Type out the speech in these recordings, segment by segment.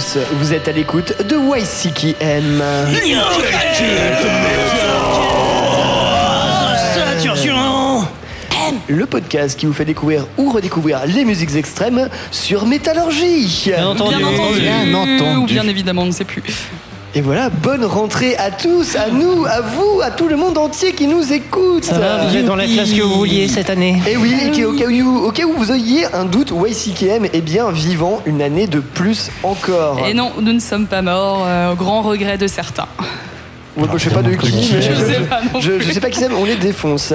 tous. Vous êtes à l'écoute de YCKM. Le podcast qui vous fait découvrir ou redécouvrir les musiques extrêmes sur Métallurgie. Bien entendu. Bien entendu. Bien entendu. Ou bien évidemment, on ne sait plus. Et voilà, bonne rentrée à tous, à nous, à vous, à tout le monde entier qui nous écoute. Ça va, vous êtes dans la classe que vous vouliez cette année Et oui, et qui, au, cas où, au cas où vous ayez un doute, YCKM est bien vivant une année de plus encore. Et non, nous ne sommes pas morts, euh, au grand regret de certains. Ouais, bah, je sais pas de qui, mais Je sais pas je, je sais pas qui c'est, mais on les défonce.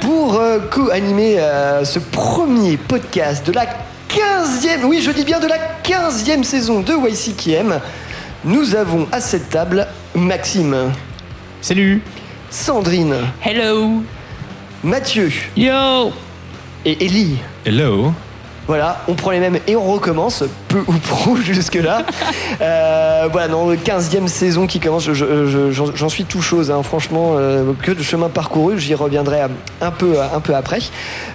Pour euh, co-animer euh, ce premier podcast de la 15e, oui, je dis bien de la 15e saison de YCKM, nous avons à cette table Maxime, Salut. Sandrine, Hello. Mathieu. Yo. Et Ellie. Hello. Voilà, on prend les mêmes et on recommence, peu ou prou jusque-là. Euh, voilà, dans le 15e saison qui commence, je- je- j'en suis tout chose, hein, franchement, euh, que de chemin parcouru, j'y reviendrai un peu, un peu après.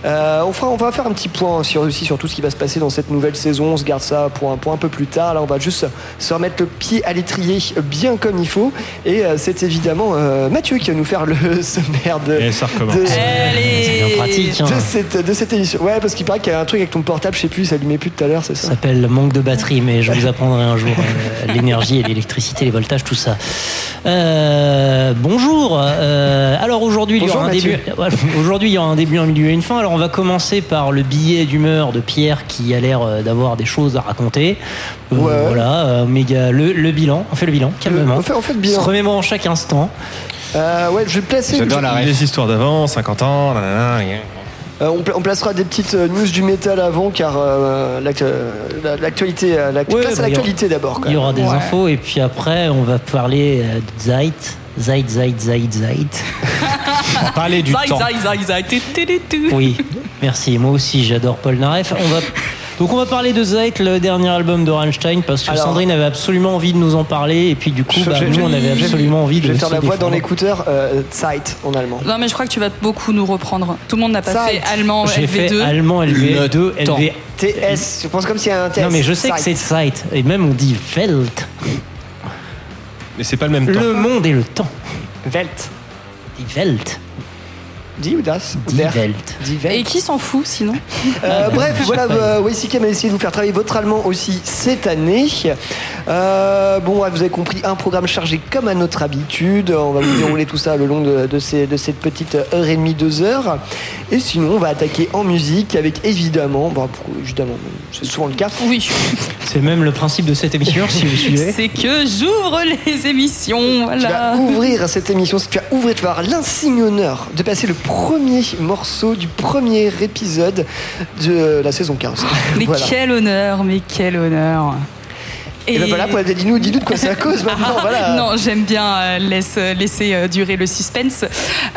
Euh, on, fera, on va faire un petit point sur, aussi sur tout ce qui va se passer dans cette nouvelle saison, on se garde ça pour un, pour un peu plus tard. Là, on va juste se remettre le pied à l'étrier bien comme il faut. Et euh, c'est évidemment euh, Mathieu qui va nous faire le sommaire de, Et ça recommence. de- Allez C'est bien pratique. hein. de cette, de cette émission. Ouais, parce qu'il paraît qu'il y a un truc avec ton portable, je sais plus, il s'allumait plus tout à l'heure, c'est Ça? Ça s'appelle manque de batterie, mais je vous apprendrai un jour euh, l'énergie et l'électricité, les voltages, tout ça. Euh, bonjour. euh, alors aujourd'hui, il y aura un Mathieu. début. Aujourd'hui, il y aura un début, un milieu et une fin. Alors on va commencer par le billet d'humeur de Pierre qui a l'air d'avoir des choses à raconter. Euh, Ouais. Voilà, euh, méga le, le bilan. On fait le bilan, calmement. On fait, on fait le On se bilan. remémore en chaque instant. Euh, ouais, je vais placer. J'adore Les histoires d'avant, 50 ans, nanana, rien. Euh, on, pla- on placera des petites euh, news du métal avant, car euh, l'act- la- l'actualité. l'act- Ouais, place à bah, l'actualité d'abord. Il y aura des Ouais. infos et puis après on va parler de Zeit. Zeit, Zeit, Zeit, Zeit. On va parler du Zai, temps. tu, tu, tu. Oui, merci. Moi aussi, j'adore Paul Naref. On va... Donc, on va parler de Zeit, le dernier album de Rammstein, parce que Alors- Sandrine avait absolument envie de nous en parler. Et puis, du coup, Je- bah, je- nous, je- on avait absolument envie de Je vais faire la voix dans l'écouteur, euh, Zeit en allemand. Non, mais je crois que tu vas beaucoup nous reprendre. Tout le monde n'a pas Zeit. fait allemand J'ai fait LV2. allemand LV2, Le temps. LV. TS, je pense comme s'il y a un TS. Non, mais je sais que c'est Zeit. Zeit. Et même, on dit Welt. Mais c'est pas le même temps. Le monde et le temps. Welt. Die Welt. Die ou das Die. Welt. Die Welt. Et qui s'en fout sinon? Euh, bref, voilà, euh, YCKM a essayé de vous faire travailler votre allemand aussi cette année. Euh, bon, ouais, vous avez compris, un programme chargé comme à notre habitude. On va vous dérouler tout ça le long de, de ces, de cette petite heure et demie, deux heures. Et sinon, on va attaquer en musique avec évidemment, bon, évidemment, c'est souvent le cas. Oui. C'est même le principe de cette émission, si vous suivez. C'est que j'ouvre les émissions, Tu vas voilà. ouvrir cette émission, tu vas ouvrir, tu vas avoir l'insigne honneur de passer le premier morceau du premier épisode de la saison 15. Mais Voilà. quel honneur, mais quel honneur. Et ben voilà, pour- dis-nous dis-nous de quoi c'est à cause maintenant. voilà. Non, j'aime bien euh, laisse- laisser euh, durer le suspense.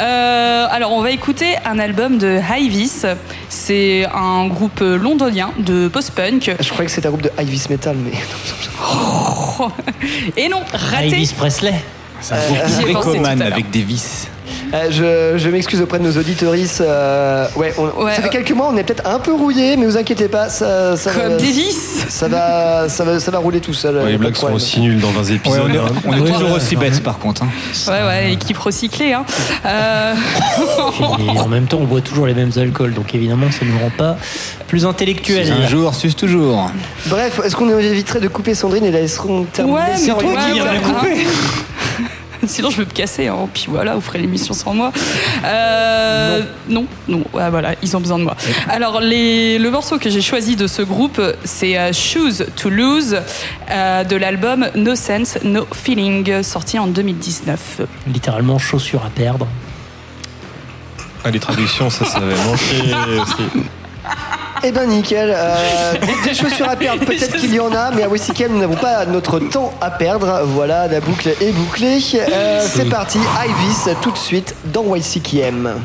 Euh, alors, on va écouter un album de Hyvis. C'est un groupe londonien de post-punk. Je croyais que c'était un groupe de Ivis Metal, mais. Et non, raté. Elvis Presley. Tout à l'heure. avec des vis. Euh, je je m'excuse auprès de nos auditoristes. euh, ouais, on- Ouais, ça fait euh, quelques mois, on est peut-être un peu rouillé, mais vous inquiétez pas, ça, ça Comme va, Davis. ça va, ça va, ça va rouler tout seul. Ouais, les pas blagues sont problème. aussi nulles dans 20 épisodes. on est, hein. on est Ouais, toujours ouais, aussi bêtes par contre. hein. Ouais, ouais, équipe recyclée. Hein. Euh, Et en même temps, on boit toujours les mêmes alcools, donc évidemment, ça ne nous rend pas plus intellectuels. Un jour, suce toujours. Bref, est-ce qu'on éviterait de couper Sandrine et la laisserons terminer Ouais, mais toi qui viens de la couper. Sinon, je vais me casser. Hein. Puis voilà, vous ferez l'émission sans moi. Euh, non, non, ouais, voilà, ils ont besoin de moi. Alors, les, le morceau que j'ai choisi de ce groupe, c'est euh, Choose to Lose euh, de l'album No Sense, No Feeling, sorti en 2019. Littéralement, chaussures à perdre. Ah, les traductions, ça, ça avait manqué aussi. Eh ben nickel. Euh, des, chaussures à perdre, peut-être qu'il y en a, mais à Westicam, nous n'avons pas notre temps à perdre. Voilà, la boucle est bouclée. Euh, c'est parti, Ivis, tout de suite dans YCKM.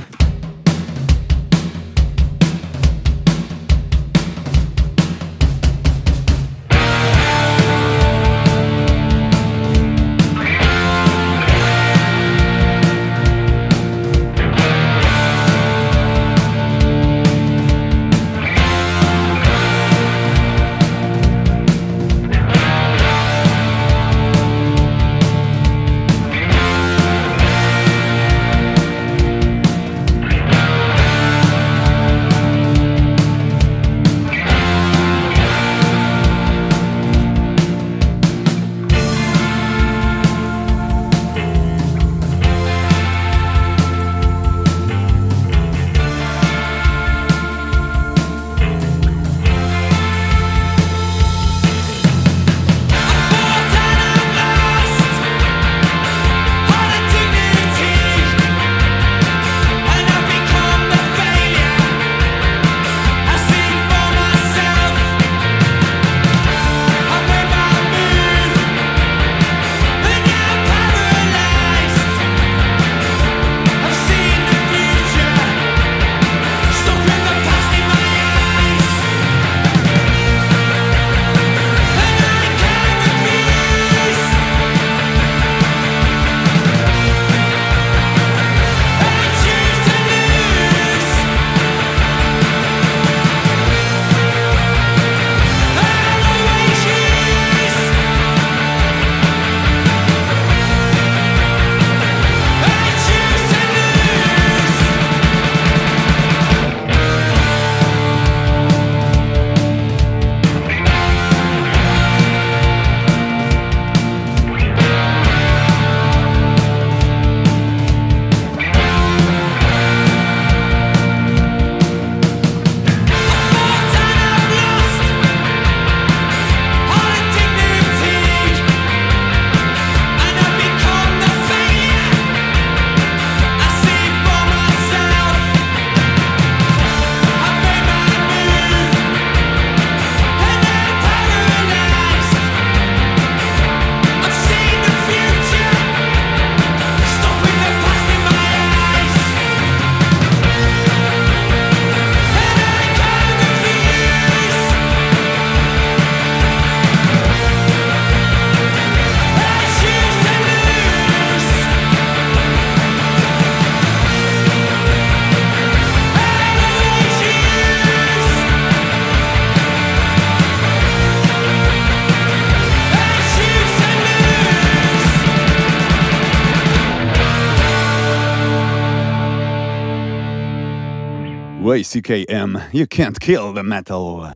Way, CKM. You can't kill the metal.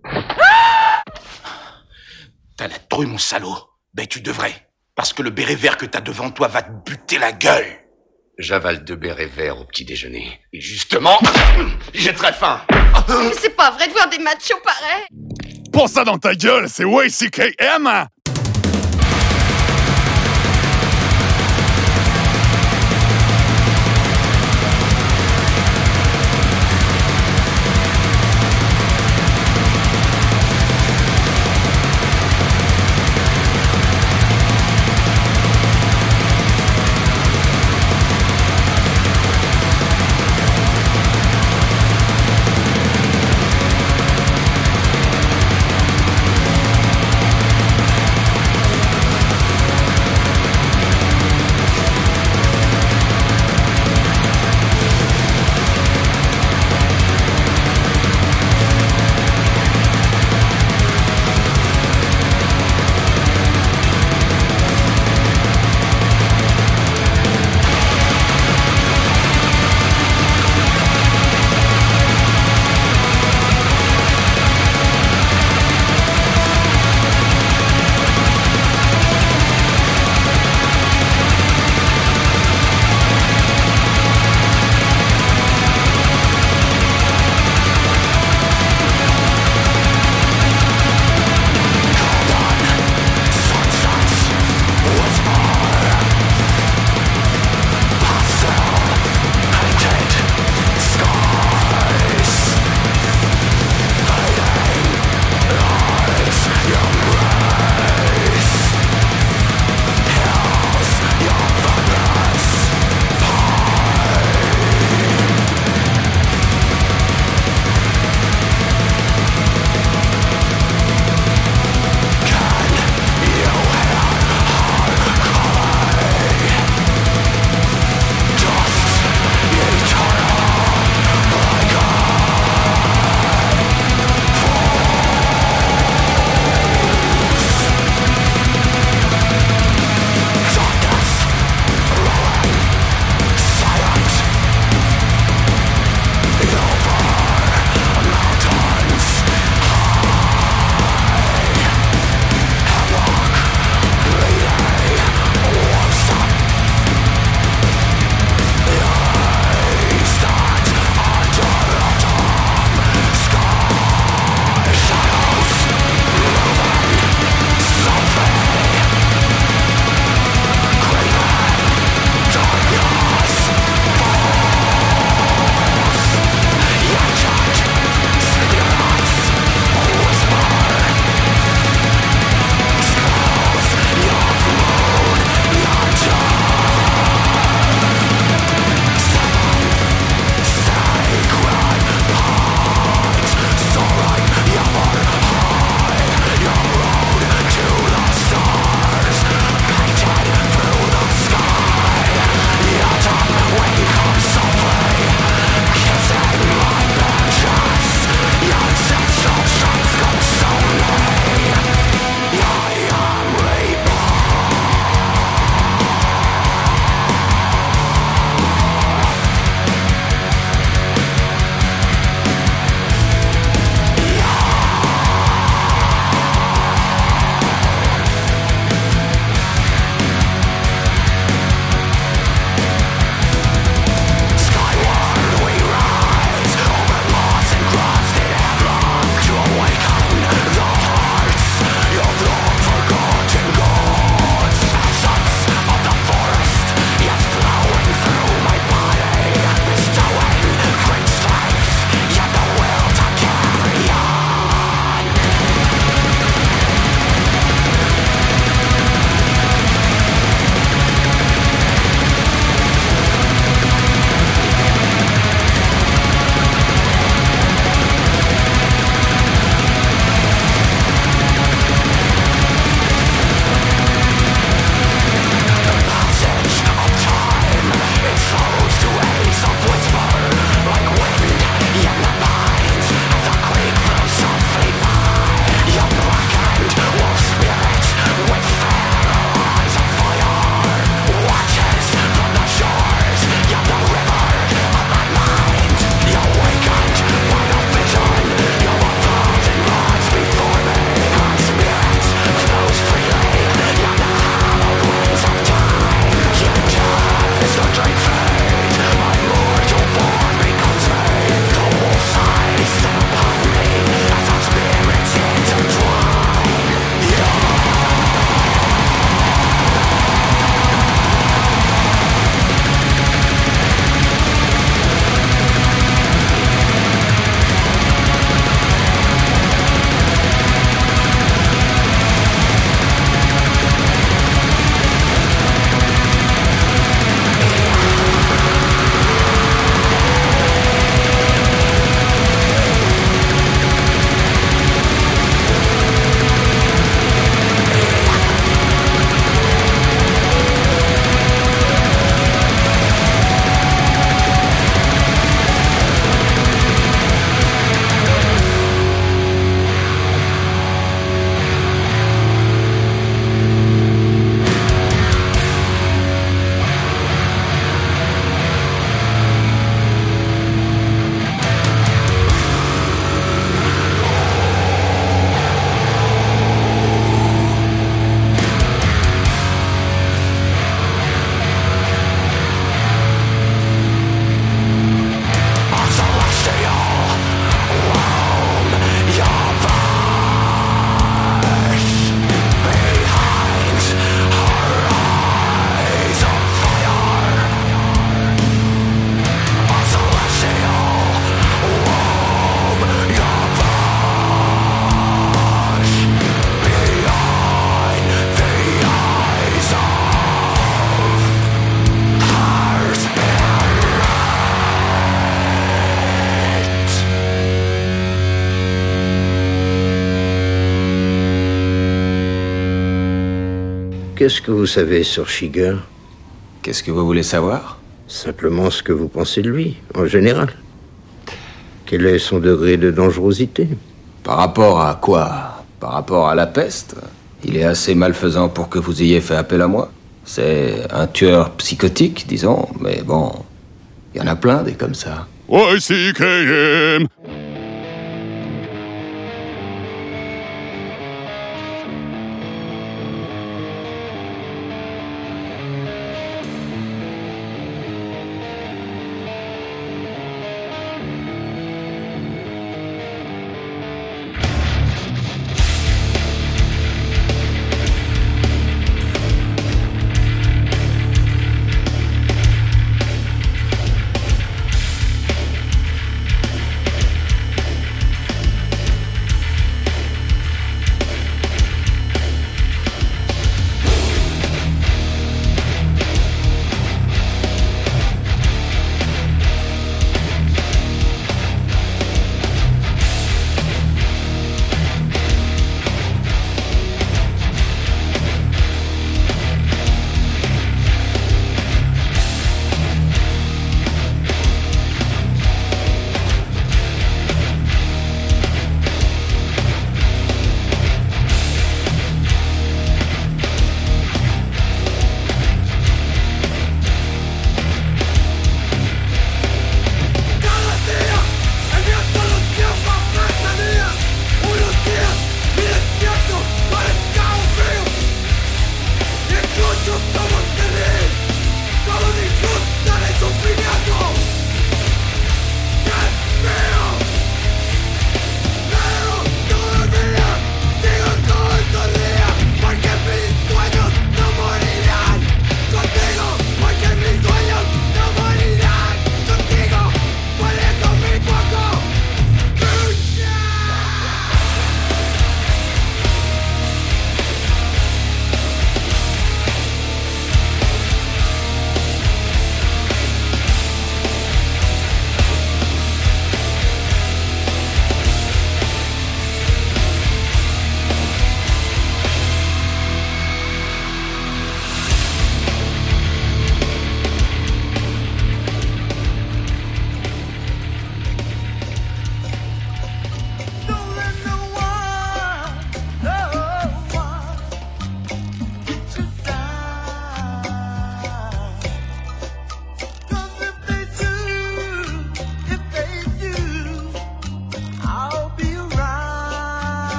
T'as la trouille, mon salaud. Ben, tu devrais. Parce que le béret vert que t'as devant toi va te buter la gueule. J'avale deux bérets verts au petit déjeuner. Et justement, j'ai très faim. Mais c'est pas vrai de voir des machos pareils Pour ça dans ta gueule, c'est way, CKM! Qu'est-ce que vous savez sur Shiger? Qu'est-ce que vous voulez savoir? Simplement ce que vous pensez de lui, en général. Quel est son degré de dangerosité? Par rapport à quoi? Par rapport à la peste? Il est assez malfaisant pour que vous ayez fait appel à moi. C'est un tueur psychotique, disons, mais bon, il y en a plein des comme ça.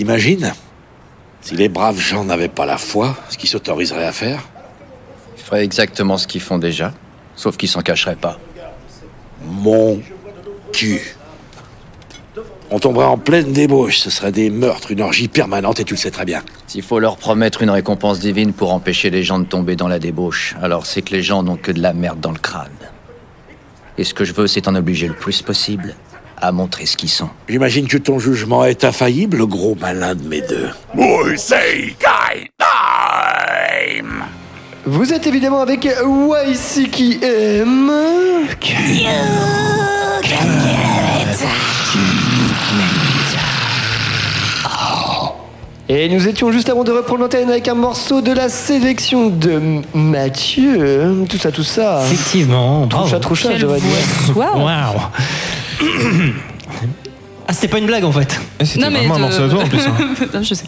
T'imagines Si les braves gens n'avaient pas la foi, ce qu'ils s'autoriseraient à faire? Ils feraient exactement ce qu'ils font déjà, sauf qu'ils s'en cacheraient pas. Mon cul. On tomberait en pleine débauche, ce serait des meurtres, une orgie permanente et tu le sais très bien. S'il faut leur promettre une récompense divine pour empêcher les gens de tomber dans la débauche, alors c'est que les gens n'ont que de la merde dans le crâne. Et ce que je veux, c'est en obliger le plus possible à montrer ce qu'ils sont. J'imagine que ton jugement est infaillible, le gros malin de mes deux. Vous êtes évidemment avec YCKM. Et nous étions juste avant de reprendre l'antenne avec un morceau de la sélection de Mathieu. Tout ça, tout ça. Effectivement. Troucha, troucha, Quelle je devrais Ah, c'était pas une blague en fait. Eh, C'était vraiment un morceau à toi en plus. hein. Non, je sais.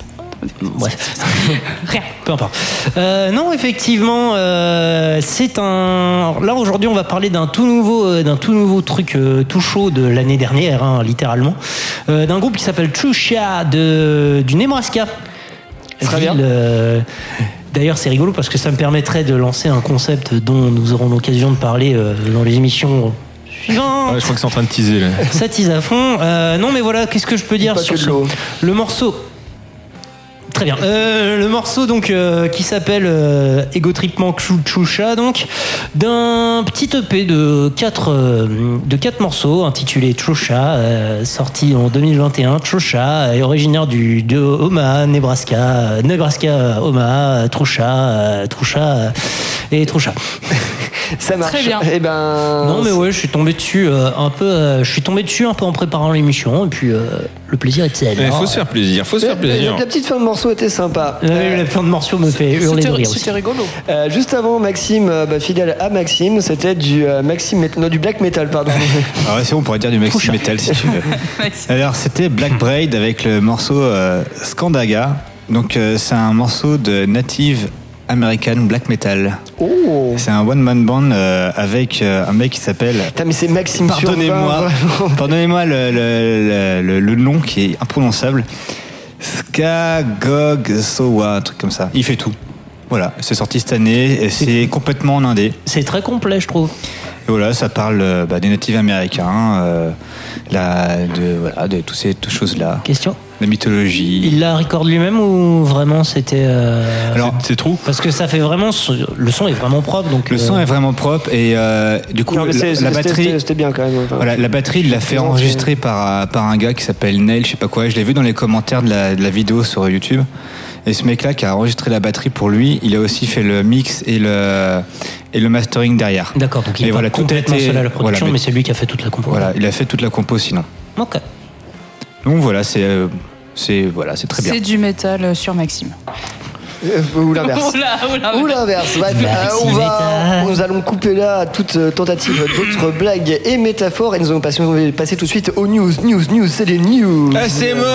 Bref. Rien. Peu importe. Euh, non, effectivement, euh, c'est un. Là aujourd'hui, on va parler d'un tout nouveau, euh, d'un tout nouveau truc euh, tout chaud de l'année dernière, hein, littéralement, Euh, d'un groupe qui s'appelle Chusha de du Nebraska. Très bien. Ville, euh, D'ailleurs, c'est rigolo parce que ça me permettrait de lancer un concept dont nous aurons l'occasion de parler euh, dans les émissions Ouais, je crois que c'est en train de teaser là. Ça tease à fond. Euh, non, mais voilà, qu'est-ce que je peux dire sur ce- le morceau? Très bien. Euh, le morceau donc euh, qui s'appelle euh, Ego Tripment Choucha donc d'un petit EP de quatre euh, de quatre morceaux intitulé Choucha euh, sorti en 2021. Choucha est originaire du de Omaha, Nebraska, euh, Nebraska, Omaha, Troucha, euh, Troucha euh, et Troucha. Ça marche. Très bien. Eh ben. Non mais ouais, je suis tombé dessus euh, un peu euh, je suis tombé dessus un peu en préparant l'émission et puis euh, le plaisir était là. Il faut se faire plaisir, faut se faire plaisir. La petite fin de morceau était sympa. Euh, la fin de morceau me fait hurler de C'était rire c'était rigolo. Euh, juste avant, Maxime, euh, bah, fidèle à Maxime, c'était du euh, Maxime, non, du black metal, pardon. Ah ouais, c'est bon, on pourrait dire du maxi metal si tu veux. Alors c'était Black Braid avec le morceau euh, Skandaga. Donc euh, c'est un morceau de Native American Black Metal. Oh. C'est un one man band euh, avec euh, un mec qui s'appelle. Putain, mais c'est Maxime Pardonnez-moi, 20, vraiment. pardonnez-moi le, le, le- le nom qui est imprononçable. Skagog Sowa, un truc comme ça. Il fait tout. Voilà, c'est sorti cette année et c'est complètement en indé. C'est très complet, je trouve. Et voilà, ça parle euh, bah, des natifs américains, euh, la, de, voilà, de toutes ces toutes choses-là. Question La mythologie. Il la recorde lui-même ou vraiment c'était. euh, Alors, C'est trou Parce que ça fait vraiment. Le son est vraiment propre. Donc, le son euh, est vraiment propre et euh, du coup, Non, la, batterie. c'était- bien quand même. enfin. Voilà, la batterie, il l'a fait enregistrer par, par un gars qui s'appelle Neil, je sais pas quoi. Je l'ai vu dans les commentaires de la, de la vidéo sur YouTube. Et ce mec-là qui a enregistré la batterie pour lui, il a aussi fait le mix et le, et le mastering derrière. D'accord, donc il Et est voilà, pas complètement été- seul à la production, voilà, mais- mais c'est lui qui a fait toute la compo. Voilà, il a fait toute la compo sinon. Ok. Donc voilà, c'est euh, c'est voilà, c'est très bien. C'est du métal euh, sur Maxime. Euh, Ou l'inverse. Oula, oula, Ou oula. l'inverse. Bref, euh, on va, nous allons couper là toute euh, tentative d'autres blagues et métaphores et nous allons passer, on va passer tout de suite aux news. News, news, c'est les news. Ah, c'est moi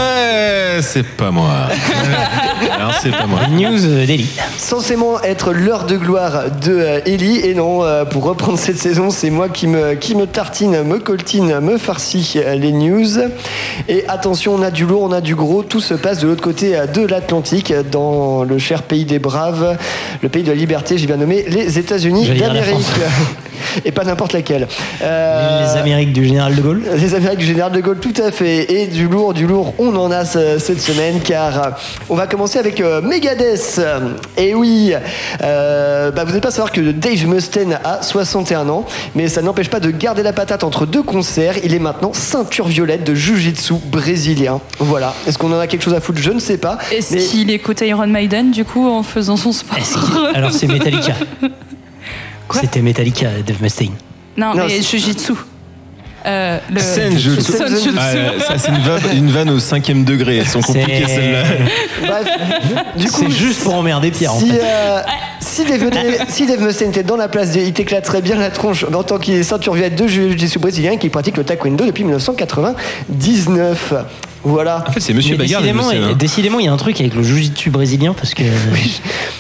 C'est pas moi. Alors, c'est pas moi. News Daily. Censément être l'heure de gloire de Ellie et non, pour reprendre cette saison, c'est moi qui me, qui me tartine, me coltine, me farcie les news. Et attention, on a du lourd, on a du gros, tout se passe de l'autre côté de l'Atlantique, dans le cher pays des braves, le pays de la liberté, j'ai bien nommé les États-Unis d'Amérique. Et pas n'importe laquelle. Euh, Les Amériques du général de Gaulle. les Amériques du général de Gaulle, tout à fait. Et du lourd, du lourd, on en a ce- cette semaine, car euh, on va commencer avec euh, Megadeth. Et oui, euh, bah, vous n'êtes pas savoir que Dave Mustaine a 61 ans, mais ça n'empêche pas de garder la patate entre deux concerts. Il est maintenant ceinture violette de Jiu-Jitsu brésilien. Voilà. Est-ce qu'on en a quelque chose à foutre? Je ne sais pas. Est-ce Mais- qu'il écoute Iron Maiden du coup en faisant son sport Alors c'est Metallica. C'était Metallica, Dave Mustaine. Non, Non, mais c'est- Jujitsu. Euh, le Senjutsu. Senjutsu. Ah, ça, c'est une vanne, une vanne au cinquième degré. Elles sont compliquées, celles-là. Bref, du coup, C'est juste pour emmerder Pierre en si, fait. euh, si, Dave, si Dave Mustaine était dans la place, il t'éclaterait bien la tronche en tant qu'il est ceinture violette de jiu-jitsu brésilien qui pratique le taekwondo depuis 1999. Voilà. En fait, c'est Monsieur Mais Bagarre. décidément, le monsieur, hein. décidément, il y a un truc avec le jiu-jitsu brésilien parce que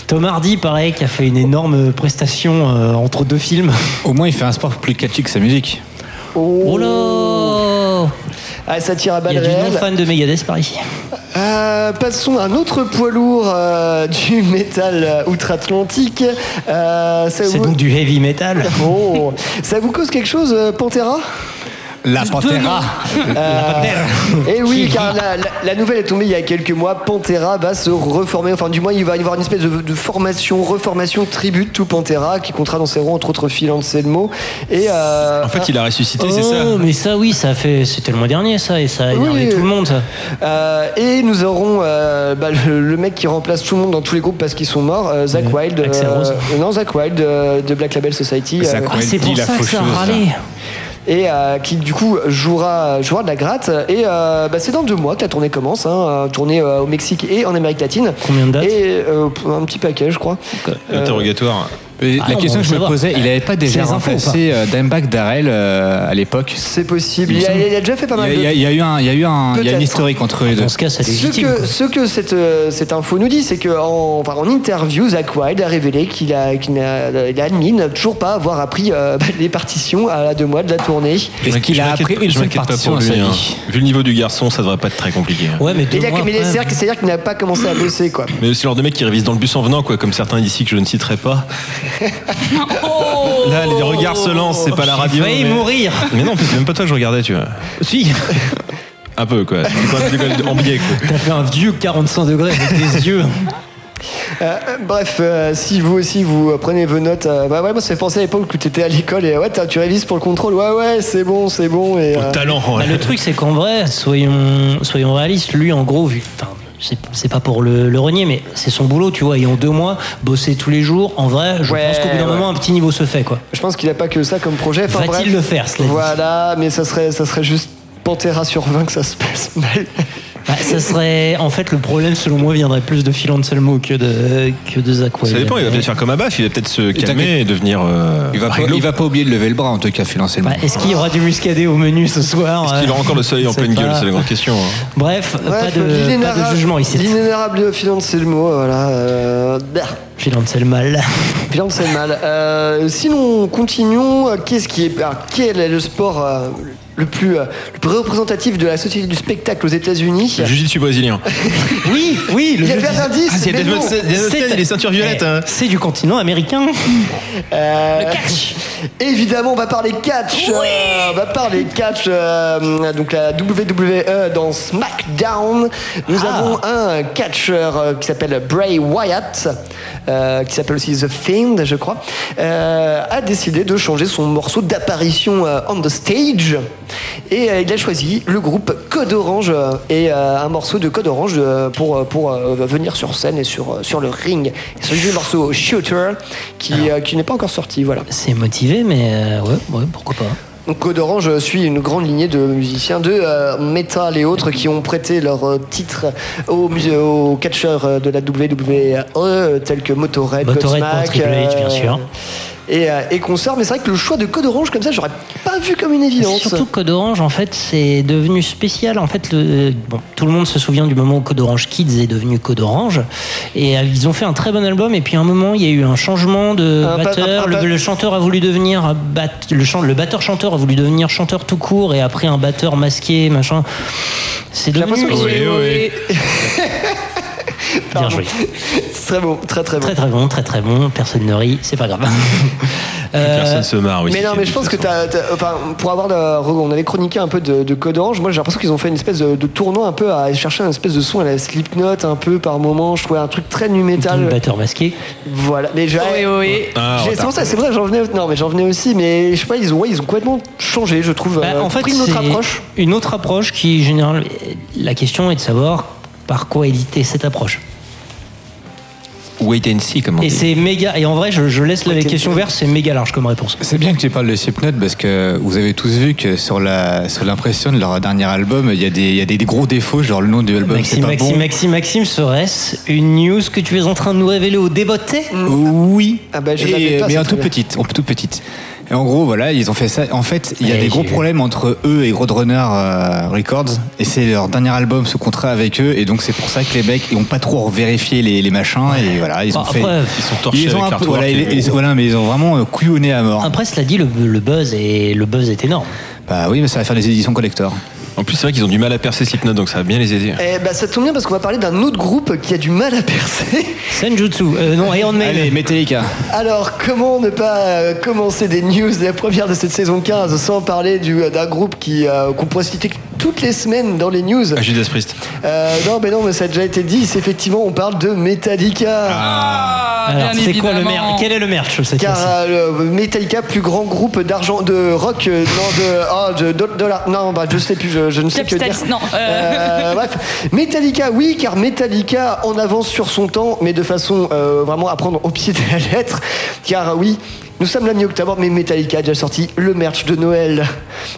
Tom Hardy, pareil, qui a fait une énorme prestation euh, entre deux films. Au moins, il fait un sport plus catchy que sa musique. Oh là Ah, ça tire à Il y balles a du non-fan de Megadeth par ici. Euh, passons à un autre poids lourd euh, du métal euh, outre-Atlantique. Euh, ça C'est vous- donc du heavy metal. Oh, ça vous cause quelque chose, euh, Pantera? La Pantera. Et oui, car la, la- la nouvelle est tombée il y a quelques mois. Pantera va se reformer. Enfin, du moins, il va y avoir une espèce de, de formation, reformation, tribute to Pantera qui comptera dans ses rangs, entre autres, Phil Anselmo. Et euh, En fait, il a ressuscité, Oh, c'est ça mais ça, oui, ça a fait. C'était le mois dernier, ça, et ça a énervé Oui. tout le monde, ça. Euh, et nous aurons euh, bah, le, le mec qui remplace tout le monde dans tous les groupes parce qu'ils sont morts, euh, Zach Wild. Non, Zach Wild euh, de Black Label Society. Zach euh, Wild. c'est dit pour la ça que ça a faucheuse, râlé. Et euh, qui du coup jouera, jouera de la gratte. Et euh, bah, c'est dans deux mois que la tournée commence, hein, euh, tournée euh, au Mexique et en Amérique latine. Combien de dates Et euh, un petit paquet, je crois. Interrogatoire. Ah, la on question que je me posais, il n'avait pas déjà remplacé euh, Dimebag Darrell euh, à l'époque C'est possible. Il a, semble. il a déjà fait pas mal a, de il y a- il y a eu un, il y a eu un, il y a une historique entre eux deux. Dans ce cas, c'est Ce légitime. que, ce que cette, euh, cette info nous dit, c'est qu'en enfin, en interview, Zach Wilde a révélé qu'il a, qu'il il a admis ne toujours pas avoir appris euh, les partitions à deux mois de la tournée. Est-ce qu'il a appris une Je seule m'inquiète pas partition pour lui. hein. vie? Vu le niveau du garçon, ça devrait pas être très compliqué. hein. Ouais, mais mais que- c'est-à-dire qu'il n'a pas commencé à bosser, quoi. Mais c'est le genre de mec qui révise dans le bus en venant, quoi, comme certains d'ici que je ne citerai pas. Oh Là, les regards se lancent, c'est pas la radio. failli mais... mourir. Mais non, c'est même pas toi que je regardais, tu vois. Si. Un peu, quoi. En biais, quoi. T'as fait un vieux 45 degrés avec tes yeux. Euh, bref, euh, si vous aussi vous euh, prenez vos notes, euh, bah ouais, moi ça fait penser à l'époque où tu étais à l'école et ouais, tu révises pour le contrôle, ouais, ouais, c'est bon, c'est bon. Et, euh, Talent, Bah, le truc, c'est qu'en vrai, soyons, soyons réalistes, lui, en gros, vu. C'est- pas pour le, le renier, mais c'est son boulot, tu vois. Et en deux mois, bosser tous les jours, en vrai, je Ouais, pense qu'au bout d'un ouais. moment, un petit niveau se fait, quoi. Je pense qu'il a pas que ça comme projet. Enfin, Va-t-il le faire, dit Voilà, mais ça serait, ça serait juste Pantera sur 20 que ça se passe mal. Bah, ça serait. En fait, le problème, selon moi, viendrait plus de Phil Anselmo que de, que de Zach Ça Wade. dépend, il va peut-être faire comme Abaf, il va peut-être se calmer et devenir. euh, Il va, pas, il va pas oublier de lever le bras en tout cas, Phil Anselmo. Bah, Est-ce qu'il y aura du muscadet au menu ce soir Est-ce qu'il aura encore le soleil en pleine gueule C'est la grande question. hein. Bref, pas, Bref, de, pas de jugement ici. L'inénarrable Phil Anselmo, voilà. Euh, Phil Anselmo. Phil Anselmo. Euh, sinon, continuons. Euh, Qu'est-ce qui est, alors, quel est le sport euh, le plus, euh, le plus représentatif de la société du spectacle aux États-Unis Le jiu-jitsu brésilien. Oui, oui, le Il y avait un indice, Ah, c'est mais des non. des- des ceintures violettes. hein. C'est du continent américain. Euh, Évidemment, on va parler catch. euh, on va parler catch. euh, donc la WWE dans SmackDown. Nous Ah. avons un catcheur euh, qui s'appelle Bray Wyatt, euh, qui s'appelle aussi The Fiend, je crois, euh, a décidé de changer son morceau d'apparition euh, on the stage. Et euh, il a choisi le groupe Code Orange euh, et euh, un morceau de Code Orange pour, pour venir sur scène et sur, sur le ring. S'agit du morceau Shooter qui, qui n'est pas encore sorti. Voilà. C'est motivé, mais euh, ouais, ouais, pourquoi pas. Donc Code Orange suit une grande lignée de musiciens de euh, metal et autres qui ont prêté leur euh, titre aux, aux catcheurs de la WWE tels que Motorhead, Motorhead Godsmack, pour Triple H, bien sûr. Euh, et consorts. Mais c'est vrai que le choix de Code Orange comme ça, j'aurais pas vu comme une évidence. Surtout Code Orange, en fait, c'est devenu spécial. En fait, le, bon, tout le monde se souvient du moment où Code Orange Kids est devenu Code Orange. Et euh, ils ont fait un très bon album. Et puis à un moment, il y a eu un changement de Un batteur. un le, chanteur a voulu devenir bat, le, chan- le batteur-chanteur a voulu devenir chanteur tout court. Et après, un batteur masqué, machin. C'est devenu. Oui, oui. Bien joué. C'est très bon, très très bon. Très très bon, très très bon. Personne ne rit, c'est pas grave. Euh, Personne se marre. oui, mais non, mais je pense que t'as, t'as- enfin, pour avoir, la- on avait chroniqué un peu de, de Code Orange. Moi, j'ai l'impression qu'ils ont fait une espèce de, de tournoi un peu à chercher un espèce de son à la Slipknot un peu par moment. Je trouvais un truc très nu le metal. batteur masqué. Voilà. Mais j'ai, Oui, oui. Ah, c'est pour ça, c'est vrai, j'en venais. Non, mais j'en venais aussi. Mais je sais pas, ils ont, ouais, ils ont complètement changé, je trouve. Bah, euh, en fait, pris une autre approche. Une autre approche qui, généralement, la question est de savoir par quoi éditer cette approche. Wait and see, comme on Et dit. c'est méga. Et en vrai, je, je laisse la question see. ouverte, c'est méga large comme réponse. C'est bien que tu parles de Slipknot parce que vous avez tous vu que sur la sur l'impression de leur dernier album, il y a des il y a des gros défauts, genre le nom du album Maxime, pas Maxime, bon. Maxime, Maxime, serait-ce une news que tu es en train de nous révéler au déboté Oui. Ah bah, je Et- l'avais pas, mais en très tout bien. petite, en toute petite. Et en gros, voilà, ils ont fait ça. En fait, il y a Ouais, des gros vu. problèmes entre eux et Roadrunner euh, Records. Et c'est leur dernier album sous contrat avec eux. Et donc, c'est pour ça que les mecs, ils ont pas trop vérifié les, les machins. Et voilà, ils Bon, ont fait. après, Ils sont torchés Ils ont avec un peu, et- voilà, mais ils ont vraiment euh, couillonné à mort. Après, cela dit, le, le buzz est, le buzz est énorme. Bah oui, mais ça va faire des éditions collector. En plus, c'est vrai qu'ils ont du mal à percer Slipknot, donc ça va bien les aider. Eh bah, ça tombe bien parce qu'on va parler d'un autre groupe qui a du mal à percer. Senjutsu, euh, non, Iron Allez, Maiden. Metallica. Alors, comment ne pas euh, commencer des news de la première de cette saison 15 sans parler du- euh, d'un groupe qui, euh, qu'on pourrait citer toutes les semaines dans les news Ah, Judas Priest. Euh, Non, mais non, mais ça a déjà été dit. C'est effectivement, on parle de Metallica. Ah, Alors, bien c'est quoi le merch Quel est le merch cette Car euh, le Metallica, plus grand groupe d'argent, de rock, euh, non, de, ah, de, de- de la- non, bah, je sais plus, je, je ne sais que dire. Capitaliste, non. euh, Euh, bref, Metallica, oui, car Metallica en avance sur son temps, mais de façon euh, vraiment à prendre au pied de la lettre. Car oui, nous sommes la mi-octobre, mais Metallica a déjà sorti le merch de Noël.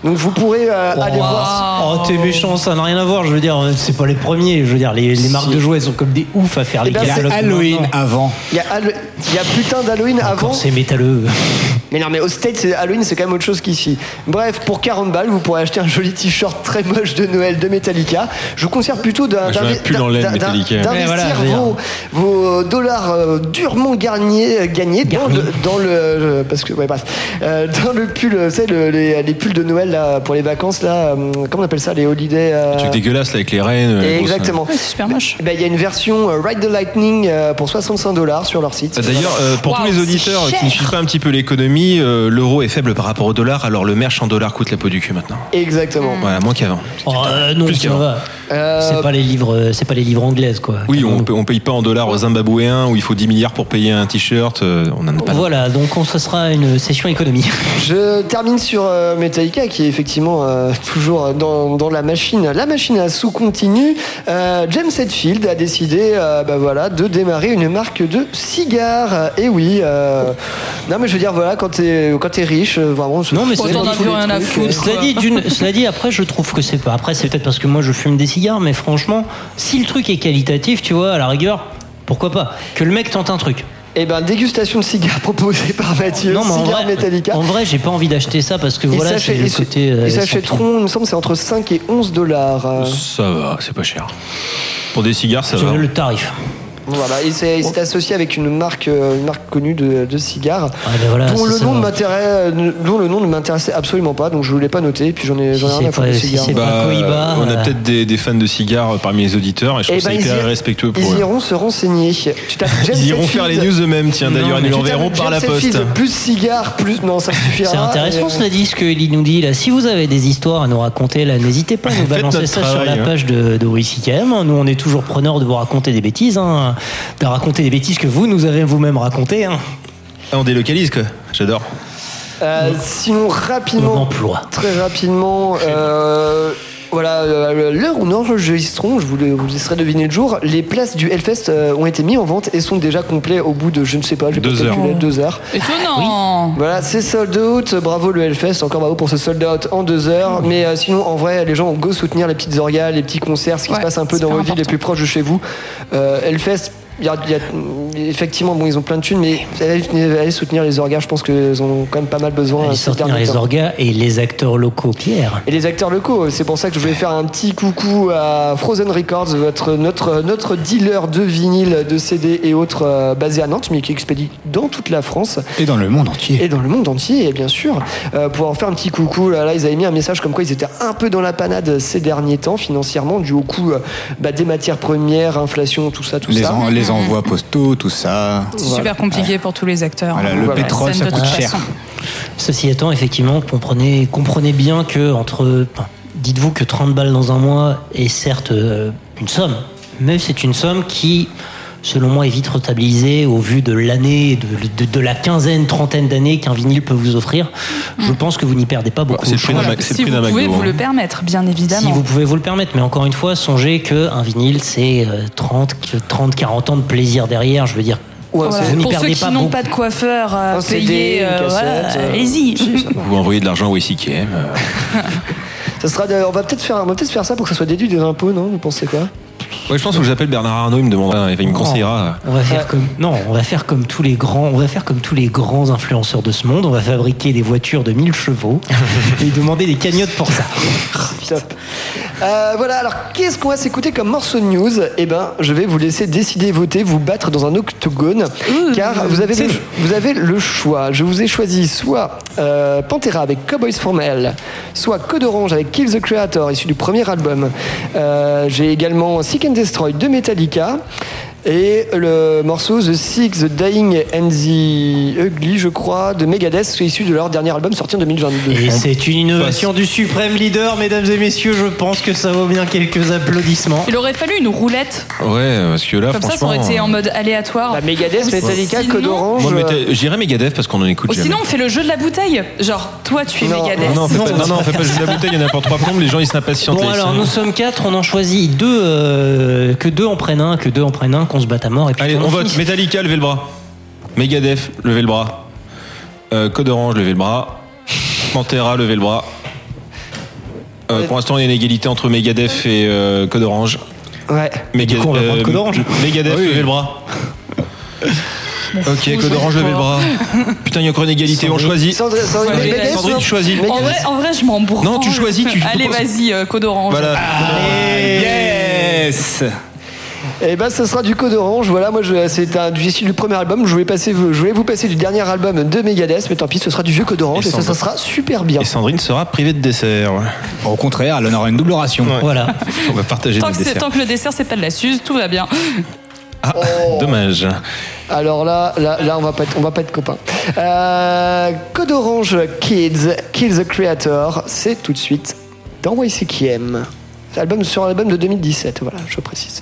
Donc vous pourrez euh, aller voir. Oh, t'es méchant, ça n'a rien à voir. Je veux dire, c'est pas les premiers. Je veux dire, les, les marques de jouets sont comme des oufs à faire les Eh ben, c'est catalogues Halloween maintenant. avant. Il y a, Hall- il y a putain d'Halloween avant. C'est métalleux. Mais non, mais au States, Halloween, c'est quand même autre chose qu'ici. Bref, pour 40 balles, vous pourrez acheter un joli t-shirt très moche de Noël de Metallica. Je vous conseille plutôt d'investir voilà, je veux vos, vos dollars euh, durement gagnés, gagnés dans, Garnis. le, dans le parce que, ouais, bref. Euh, dans le pull, euh, vous savez, le- les, les pulls de Noël là, pour les vacances, là, euh, comment on appelle ça, les holidays euh, truc dégueulasse là avec les grosses- Exactement. Ouais, c'est super moche. Eh ben, Il y a une version euh, Ride the Lightning euh, pour 65 dollars sur leur site. D'ailleurs, euh, pour tous les auditeurs qui ne suivent pas un petit peu l'économie, euh, l'euro est faible par rapport au dollar, alors le merch en dollars coûte la peau du cul maintenant. Exactement. Voilà, moins qu'avant. Oh, euh, non, Plus qu'avant. Euh, C'est pas les livres, c'est pas les livres anglaises quoi. Oui, on, paye- on paye pas en dollars aux Zimbabwéens où il faut 10 milliards pour payer un t-shirt. euh, on n'en a pas. Voilà, donc on, ce sera une session économie. Je termine sur euh, Metallica qui est effectivement euh, toujours dans, dans la machine, la machine à sous continue. Euh, James Hetfield a décidé, euh, bah voilà, de démarrer une marque de cigares. Et oui, euh, non mais je veux dire voilà, quand t'es quand t'es riche, vraiment. Non, mais c'est les trucs, euh, Cela dit, d'une- cela dit, après, je trouve que c'est pas. Après, c'est peut-être parce que moi, je fume des cigares, mais franchement, si le truc est qualitatif, tu vois, à la rigueur, pourquoi pas Que le mec tente un truc. Eh ben, dégustation de cigares proposée par Mathieu. Non, mais en cigares vrai, Metallica. en vrai, j'ai pas envie d'acheter ça parce que voilà, c'est le côté. euh, ils s'achèteront, il me semble, c'est entre 5 et 11 dollars. euh. Ça va, c'est pas cher. Pour des cigares, ça Tu va. veux le tarif. Voilà, et c'est c'est associé avec une marque, euh, une marque connue de, de cigares, Ah, ben voilà, dont, le nom ne m'intéresse- dont le nom ne m'intéressait absolument pas, donc je ne l'ai pas noté, puis j'en ai, j'en ai Si rien à foutre Bah, on a euh, peut-être des, des fans de cigares parmi les auditeurs et je Eh trouve ben, ça ils hyper respectueux pour Ils eux. iront se renseigner. Ils iront faire les news eux-mêmes, tiens. D'ailleurs, Non, ils l'enverront par la poste. Plus cigares, plus. Non, ça suffira. C'est intéressant Et, cela dit ce qu'il nous dit là. Si vous avez des histoires à nous raconter là, n'hésitez pas à nous balancer ça sur la hein. page de, de WCKM. Nous on est toujours preneurs de vous raconter des bêtises, hein, de raconter des bêtises que vous nous avez vous-même racontées. Hein. Ah, on délocalise quoi. J'adore. Euh, sinon, On rapidement, emploie. très rapidement, euh, voilà, euh, l'heure où nous enregistrons, je vous, le- vous laisserai deviner le jour, les places du Hellfest euh, ont été mises en vente et sont déjà complets au bout de, je ne sais pas, j'ai pas Deux heures. calculé, deux heures. Étonnant. Voilà, c'est sold out, bravo le Hellfest, encore bravo pour ce sold out en deux heures. Mais euh, sinon, en vrai, les gens ont go soutenir les petites orgas, les petits concerts, ce qui Ouais, se passe un peu dans vos villes les plus proches de chez vous. Euh, Hellfest, y a, il y a- effectivement, bon, ils ont plein de thunes, mais allez, allez soutenir les orgas, je pense qu'ils ont quand même pas mal besoin. Allez derniers les temps. orgas et les acteurs locaux, Pierre. Et les acteurs locaux, c'est pour ça que je voulais faire un petit coucou à Frozen Records, votre, notre, notre dealer de vinyle, de CD et autres euh, basé à Nantes, mais qui expédie dans toute la France Et dans le monde entier. et dans le monde entier, et bien sûr, euh, pour en faire un petit coucou. Là, là, ils avaient mis un message comme quoi ils étaient un peu dans la panade ces derniers temps financièrement, dû au coût euh, bah, des matières premières, inflation, tout ça, tout Les, ça. en- les envois postaux, tout ça. C'est super compliqué pour tous les acteurs. Voilà, hein, le pétrole, ça coûte cher. façon. Ceci étant, effectivement, comprenez, comprenez bien que entre. enfin, Dites-vous que 30 balles dans un mois est certes euh, une somme, mais c'est une somme qui, selon moi, est vite rentabilisée au vu de l'année, de, de- de la quinzaine, trentaine d'années qu'un vinyle peut vous offrir. Je pense que vous n'y perdez pas beaucoup. c'est le de prix d'un change. Mac- c'est le Si vous pouvez vous le permettre, bien évidemment. Si vous pouvez vous le permettre, mais encore une fois, songez qu'un vinyle, c'est euh, 30, 30, 40 ans de plaisir derrière. Je veux dire, Ouais, Voilà. n'y Pour ceux qui pas n'ont beaucoup. pas de coiffeur à Un CD, payer, euh, voilà, euh, allez-y. Vous envoyez de l'argent au ICKM. euh, Ça sera de- on va peut-être faire, on va peut-être faire ça pour que ça soit déduit des impôts, non? Vous pensez quoi? Ouais, je pense que j'appelle Bernard Arnault, il me demandera, il me conseillera. On va faire comme non, on va faire comme tous les grands, on va faire comme tous les grands influenceurs de ce monde. On va fabriquer des voitures de 1000 chevaux et demander des cagnottes pour ça. Top. Euh, voilà, alors qu'est-ce qu'on va s'écouter comme morceau de news? Eh ben, je vais vous laisser décider, voter, vous battre dans un octogone, car vous avez, le, vous avez le choix. Je vous ai choisi soit euh, Pantera avec Cowboys for Hell, soit Code Orange avec Kill the Creator, issu du premier album. Euh, J'ai également Seek and Destroy de Metallica. Et le morceau The Sick, The Dying and the Ugly, je crois, de Megadeth, issu de leur dernier album sorti en 2022. Et c'est une innovation du suprême leader, mesdames et messieurs. Je pense que ça vaut bien quelques applaudissements. Il aurait fallu une roulette. Ouais, parce que là, Comme ça, ça aurait été en mode aléatoire. Bah, Megadeth, Metallica, sinon- Code Orange. Moi, euh, j'irais Megadeth parce qu'on en écoute Ou jamais. sinon, on fait le jeu de la bouteille. Genre, toi, tu es Non, Megadeth. Non, non, fais pas, Non, non, on pas juste la bouteille, il y en a pour trois plombes, les gens ils s'impatientent. Bon là, ils alors sont- nous sommes quatre, on en choisit deux, euh, que deux en prennent un, que deux en prennent un, qu'on se batte à mort et puis Allez, on vote. Metallica, levez le bras. Megadeth, levez le bras. Euh, Code Orange, levez le bras. Pantera, levez le bras. Euh, pour l'instant, il y a une égalité entre Megadeth et euh, Code Orange. Ouais. Mega- coup, on va prendre Code Orange. Megadeth, Ah oui. levez le bras. Ok, Code Orange, levez le bras. Putain, il y a encore une égalité, on choisit. Sandrine, non tu choisis. En vrai, en vrai, je m'en branle. Non, tu choisis, tu- Allez, vas-y, code orange. Voilà. Yes Et ben, ce sera du Code Orange. Voilà, moi, c'est un du issu du premier album. Je voulais, passer, je voulais vous passer du dernier album de Megadeth, mais tant pis, ce sera du vieux Code Orange et, Et ça, ça sera super bien. Et Sandrine sera privée de dessert. Au contraire, elle en aura une double ration. Voilà. On va partager Tant le que, tant que le dessert, c'est pas de la suze, tout va bien. Ah, dommage. Alors là, là, là, on va pas être, on va pas être copains. Euh, Code Orange Kids, Kill the Creator, c'est tout de suite dans YCKM. C'est Album sur l'album de 2017, voilà, je précise.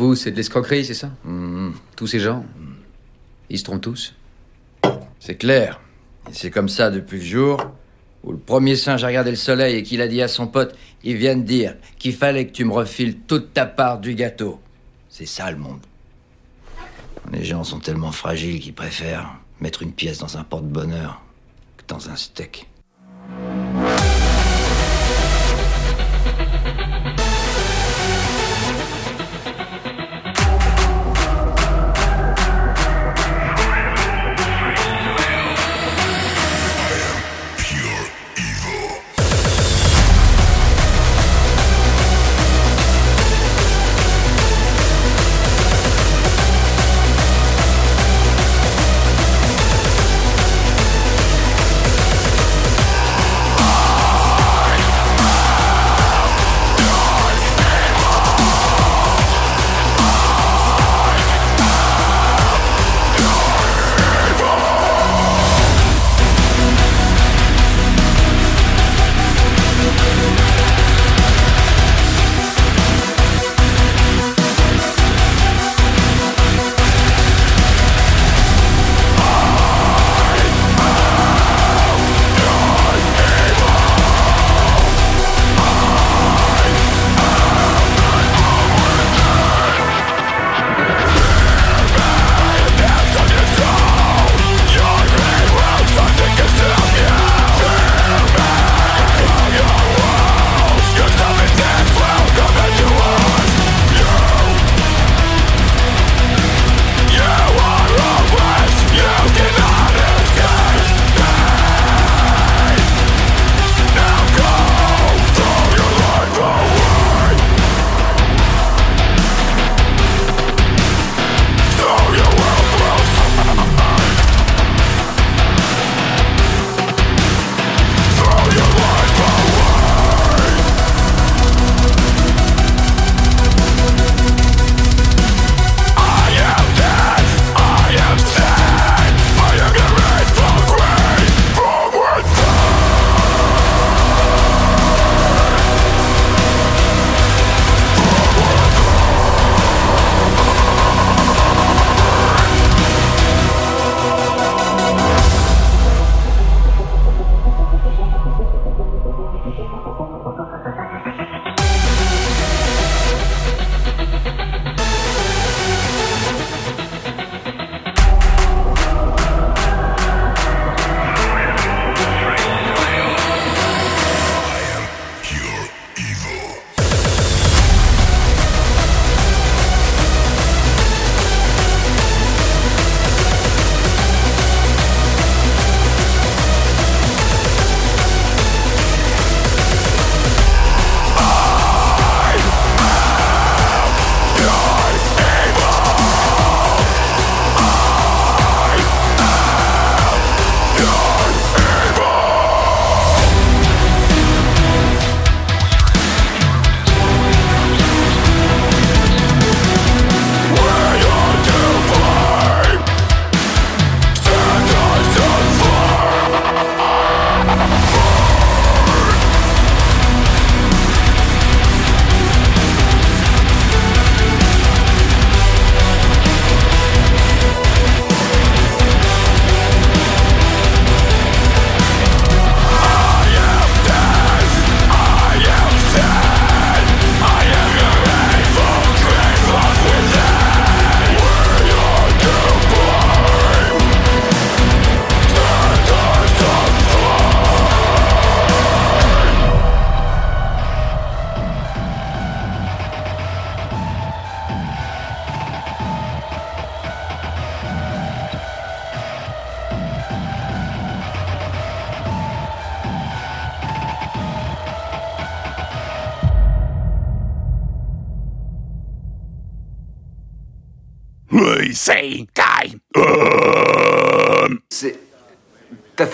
vous, c'est de l'escroquerie, c'est ça Hmm, Tous ces gens hmm. Ils se trompent tous C'est clair. C'est comme ça depuis le jour où le premier singe a regardé le soleil et qu'il a dit à son pote Il vient de dire qu'il fallait que tu me refiles toute ta part du gâteau. C'est ça le monde. Les gens sont tellement fragiles qu'ils préfèrent mettre une pièce dans un porte-bonheur que dans un steak.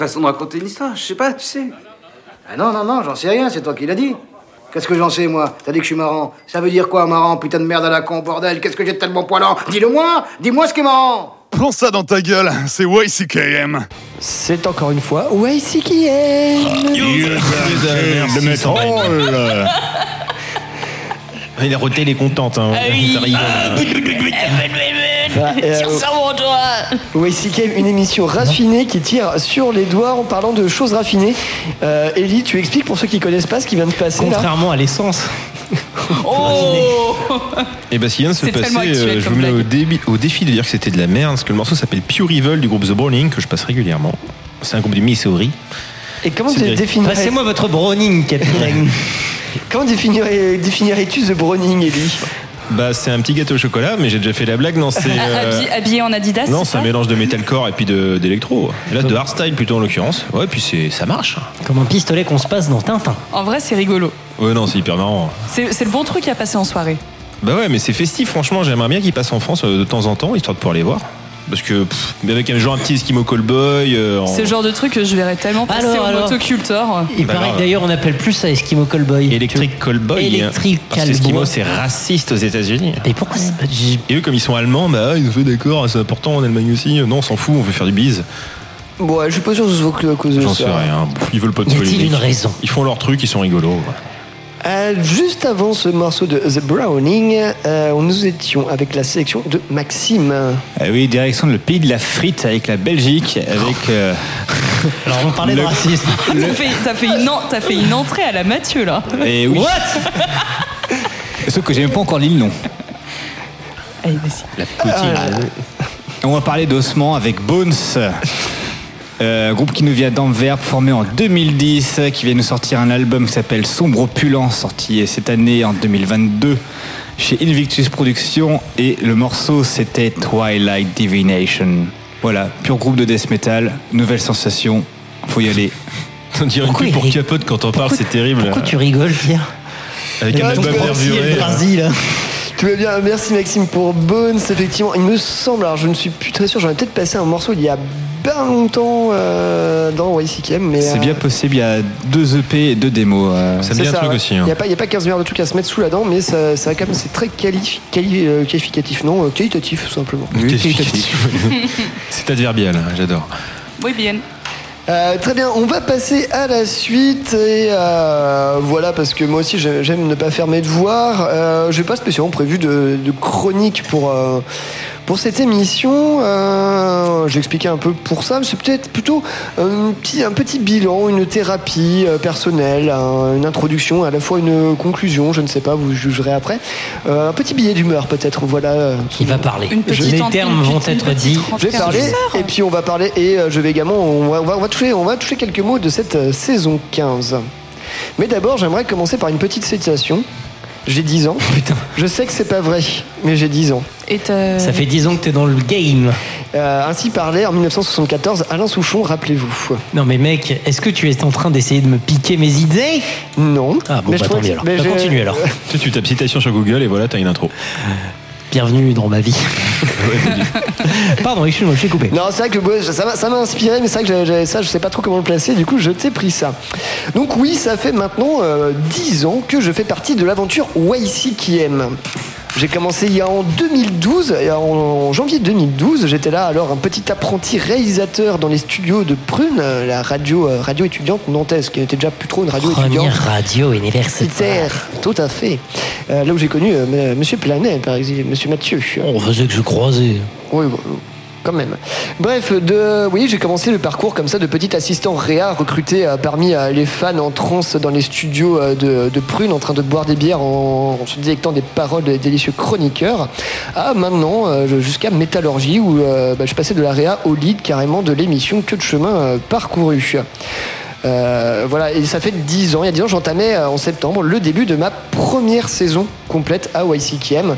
Façon de raconter une histoire, je sais pas, tu sais. Ah non, non, non, j'en sais rien, c'est toi qui l'as dit. Qu'est-ce que j'en sais, moi T'as dit que je suis marrant. Ça veut dire quoi, marrant Putain de merde à la con, bordel. Qu'est-ce que j'ai de tellement poilant Dis-le-moi Dis-moi ce qui est marrant Prends ça dans ta gueule, c'est YCKM. C'est encore une fois YCKM de métropole. Il a roté, il est contente. Hein. Ah oui. Ça rigole. Bah, euh, Oui, c'est quand même une émission raffinée qui tire sur les doigts en parlant de choses raffinées. Euh, Ellie, tu expliques pour ceux qui connaissent pas ce qui vient de passer là Contrairement à l'essence. Oh Et bah, ce qui vient de se passer, euh, je vous mets au, au défi de dire que c'était de la merde, parce que le morceau s'appelle Pure Evil du groupe The Browning, que je passe régulièrement. C'est un groupe du Missouri. Et comment tu définirais Passez-moi votre Browning, capitaine. Comment définirais- définirais-tu The Browning, Ellie? Bah, c'est un petit gâteau au chocolat, mais j'ai déjà fait la blague. Non, c'est. euh, Habillé, habillé en Adidas Non, c'est c'est un ça mélange de metalcore et puis de- d'électro. Là, de hardstyle plutôt en l'occurrence. Ouais, puis c'est, ça marche. Comme un pistolet qu'on se passe dans Tintin. En vrai, c'est rigolo. Ouais, non, c'est hyper marrant. C'est c'est le bon truc à passer en soirée. Bah ouais, mais c'est festif, franchement, j'aimerais bien qu'il passe en France euh, de temps en temps, histoire de pouvoir les voir. Parce que, pff, mais avec un genre un petit Eskimo Callboy. euh, en- C'est le genre de truc que je verrais tellement passer Alors, au alors. motocultor. Il Bah, paraît que d'ailleurs on appelle plus ça Eskimo Callboy. Electric Callboy. Electric Parce que Eskimo, Callboy. c'est raciste aux États-Unis. Et pourquoi c'est pas du- Et eux, comme ils sont allemands, bah ils ont fait d'accord, c'est important en Allemagne aussi. Non, on s'en fout, on veut faire du bise. Bon, ouais, je suis pas sûr que ce soit que à cause de J'en ça. sais rien. Pff, Ils veulent pas de Y a-t-il polémique. une raison Ils font leur truc, ils sont rigolos. Euh, juste avant ce morceau de The Browning, euh, nous étions avec la sélection de Maxime. Ah oui, direction le pays de la frite avec la Belgique, avec. euh, Alors on parlait de Le- racisme. Ah, T'as fait, t'as fait une, en- t'as fait une entrée à la Mathieu là. et oui. Sauf que j'ai même pas encore lu le nom. Allez, vas-y. La poutine. On va parler d'Ossement avec Bones. Euh, groupe qui nous vient d'Anvers, formé en 2010, qui vient nous sortir un album qui s'appelle Sombre Opulent, sorti cette année en 2022 chez Invictus Productions. Et le morceau c'était Twilight Divination. Voilà, pur groupe de death metal, nouvelle sensation, faut y aller. On dirait une Pourquoi pub pour capote quand on parle, c'est terrible. Pourquoi tu rigoles, Pierre Avec un album là. Tout va bien, merci Maxime pour Bones. Effectivement, il me semble, alors je ne suis plus très sûr, j'en ai peut-être passé un morceau il y a bien longtemps euh, dans YCKM, mais. C'est euh, bien possible, il y a deux EP et deux démos. euh. Ça me c'est dit un ça, truc ouais. aussi. Il hein. n'y a, pas- il y a pas 15 milliards de trucs à se mettre sous la dent, mais ça, ça quand même, c'est très quali- quali- euh, qualificatif, non, euh, qualitatif, tout simplement. Oui, Qualificatif. C'est adverbial, hein, j'adore. Oui, bien. Euh, très bien, on va passer à la suite et euh, voilà parce que moi aussi j'ai- j'aime ne pas faire mes devoirs. Euh, j'ai pas spécialement prévu de, de chronique pour euh, pour cette émission. Euh, j'ai expliqué un peu pour ça, mais c'est peut-être plutôt un petit un petit bilan, une thérapie euh, personnelle, un- une introduction, à la fois une conclusion. Je ne sais pas, vous jugerez après. Euh, un petit billet d'humeur peut-être. Voilà. euh, Il va parler. Une Les termes vont être dits. Je vais parler et puis on va parler et je vais également on va, on va- on va toucher on va toucher quelques mots de cette saison 15. Mais d'abord j'aimerais commencer par une petite citation. J'ai 10 ans. Putain. Je sais que c'est pas vrai, mais j'ai 10 ans. Et Ça fait 10 ans que t'es dans le game. Euh, ainsi parlait en 1974 Alain Souchon, rappelez-vous. Non mais mec, est-ce que tu es en train d'essayer de me piquer mes idées? Non. Ah bon, Mais je bah, tant trouvais mieux alors. mais Bah, continue alors. Tu tapes citation sur Google et voilà, t'as une intro. Bienvenue dans ma vie. Pardon, excuse-moi, je suis coupé. Non, c'est vrai que ouais, ça m'a- ça m'a inspiré, mais c'est vrai que j'avais- ça, je sais pas trop comment le placer, du coup je t'ai pris ça. Donc oui, ça fait maintenant euh, 10 ans que je fais partie de l'aventure YCKM. J'ai commencé il y a en 2012, et en, janvier 2012, j'étais là alors un petit apprenti réalisateur dans les studios de Prune, euh, la radio, euh, radio étudiante nantaise, qui n'était déjà plus trop une radio étudiante. Première radio universitaire. Tout à fait. Euh, là où j'ai connu euh, Monsieur Planet, par exemple, Monsieur Mathieu. On faisait que je croisais. Oui, bon, Bref, oui, j'ai commencé le parcours comme ça de petit assistant réa recruté euh, parmi euh, les fans en transe dans les studios euh, de, Prune en train de boire des bières en, se délectant des paroles des délicieux chroniqueurs à maintenant jusqu'à Métallurgie où bah, je passais de la réa au lead carrément de l'émission Que de chemin parcouru. Voilà, et ça fait 10 ans. Il y a 10 ans, j'entamais en septembre le début de ma première saison complète à YCKM.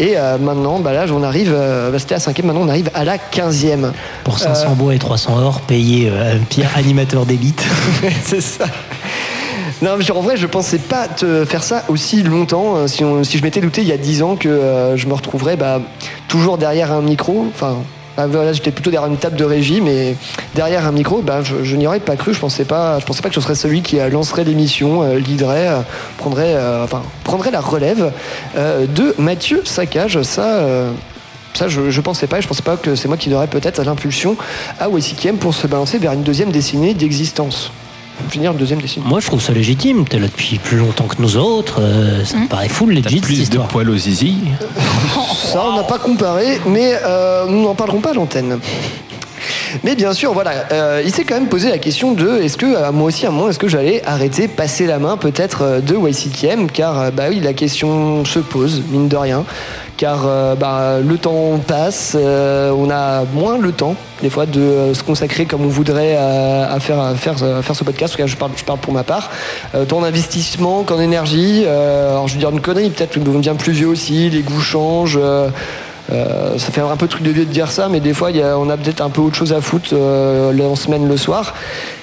Et euh, maintenant, bah là, j'en arrive, euh, bah, c'était à 5e, maintenant on arrive à la 15e. Pour 500 bois et 300 or, payé euh, un Pierre animateur d'élite. c'est ça. Non, mais en vrai, je pensais pas te faire ça aussi longtemps. Si, on- si je m'étais douté il y a 10 ans que je me retrouverais bah, toujours derrière un micro, enfin. Voilà, j'étais plutôt derrière une table de régie, mais derrière un micro, bah, je, n'y aurais pas cru. Je pensais pas, je pensais pas que je serais celui qui euh, lancerait l'émission, euh, leaderait, euh, prendrait, euh, prendrait la relève de Mathieu Saccage. Ça, je, je pensais pas, et je pensais pas que c'est moi qui donnerais peut-être l'impulsion à YCKM pour se balancer vers une deuxième décennie d'existence. Finir deuxième décennie. Moi, je trouve ça légitime. T'es là depuis plus longtemps que nous autres. euh, ça me paraît full legit cette Plus de poils aux zizi. Ça, on n'a pas comparé, mais euh, nous n'en parlerons pas à l'antenne. Mais bien sûr, voilà, euh, il s'est quand même posé la question de est-ce que, euh, moi aussi, à un moment, est-ce que j'allais arrêter, passer la main peut-être euh, de YCKM Car, euh, bah oui, la question se pose, mine de rien. Car euh, bah, le temps passe, euh, on a moins le temps, des fois, de euh, se consacrer comme on voudrait à, faire, ce podcast. En tout cas, je parle, pour ma part. Tant d'investissement qu'en énergie. Alors, je vais dire une connerie, peut-être que nous devient plus vieux aussi, les goûts changent. ça fait un peu truc de vieux de dire ça, mais des fois, on a peut-être un peu autre chose à foutre en semaine, le soir.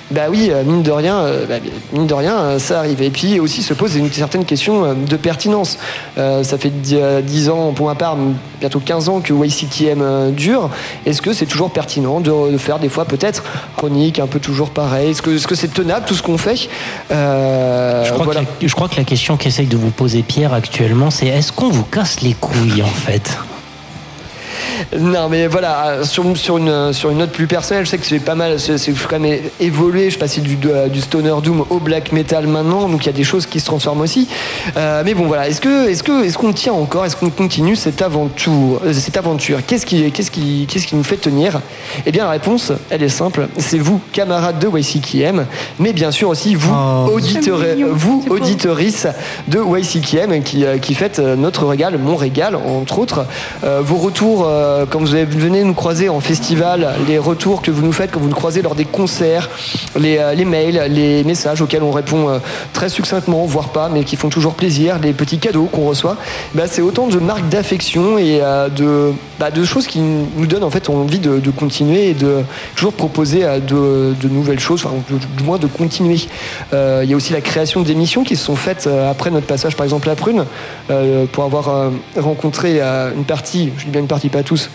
Bah oui, euh, mine de rien, euh, bah, mine de rien, euh, ça arrive. Et puis aussi se pose une certaine question de pertinence. Euh, ça fait 10 ans, pour ma part, bientôt 15 ans que YCTM dure. Est-ce que c'est toujours pertinent de, faire des fois peut-être chronique, un peu toujours pareil Est-ce que c'est tenable tout ce qu'on fait? Euh, Je crois, voilà. que la, je crois que la question qu'essaye de vous poser Pierre actuellement, c'est est-ce qu'on vous casse les couilles en fait? Non, mais voilà, sur, sur, une, sur une note plus personnelle, je sais que j'ai pas mal, c'est c'est- je suis quand même évolué, je suis passé du, du stoner doom au black metal maintenant, donc il y a des choses qui se transforment aussi. Euh, mais bon, voilà, est-ce que est-ce que est-ce qu'on tient encore, est-ce qu'on continue cette aventure, euh, cette aventure? Qu'est-ce qui, qu'est-ce qui, qu'est-ce qui nous fait tenir? Eh bien, la réponse, elle est simple, c'est vous, camarades de YCKM, mais bien sûr aussi vous, auditeurs, C'est mignon, vous, c'est auditorices de YCKM, qui, euh, qui faites notre régal, mon régal, entre autres. Euh, vos retours, euh, quand vous venez nous croiser en festival, les retours que vous nous faites quand vous nous croisez lors des concerts, les, euh, mails, les messages auxquels on répond euh, très succinctement, voire pas, mais qui font toujours plaisir, les petits cadeaux qu'on reçoit, bah, c'est autant de marques d'affection et euh, de, bah, de choses qui nous donnent en fait envie de, continuer et de toujours proposer de, nouvelles choses, enfin, du, moins de continuer. Il y a aussi la création d'émissions qui se sont faites après notre passage par exemple à Prune, pour avoir rencontré une partie, je dis bien une partie, pas tous,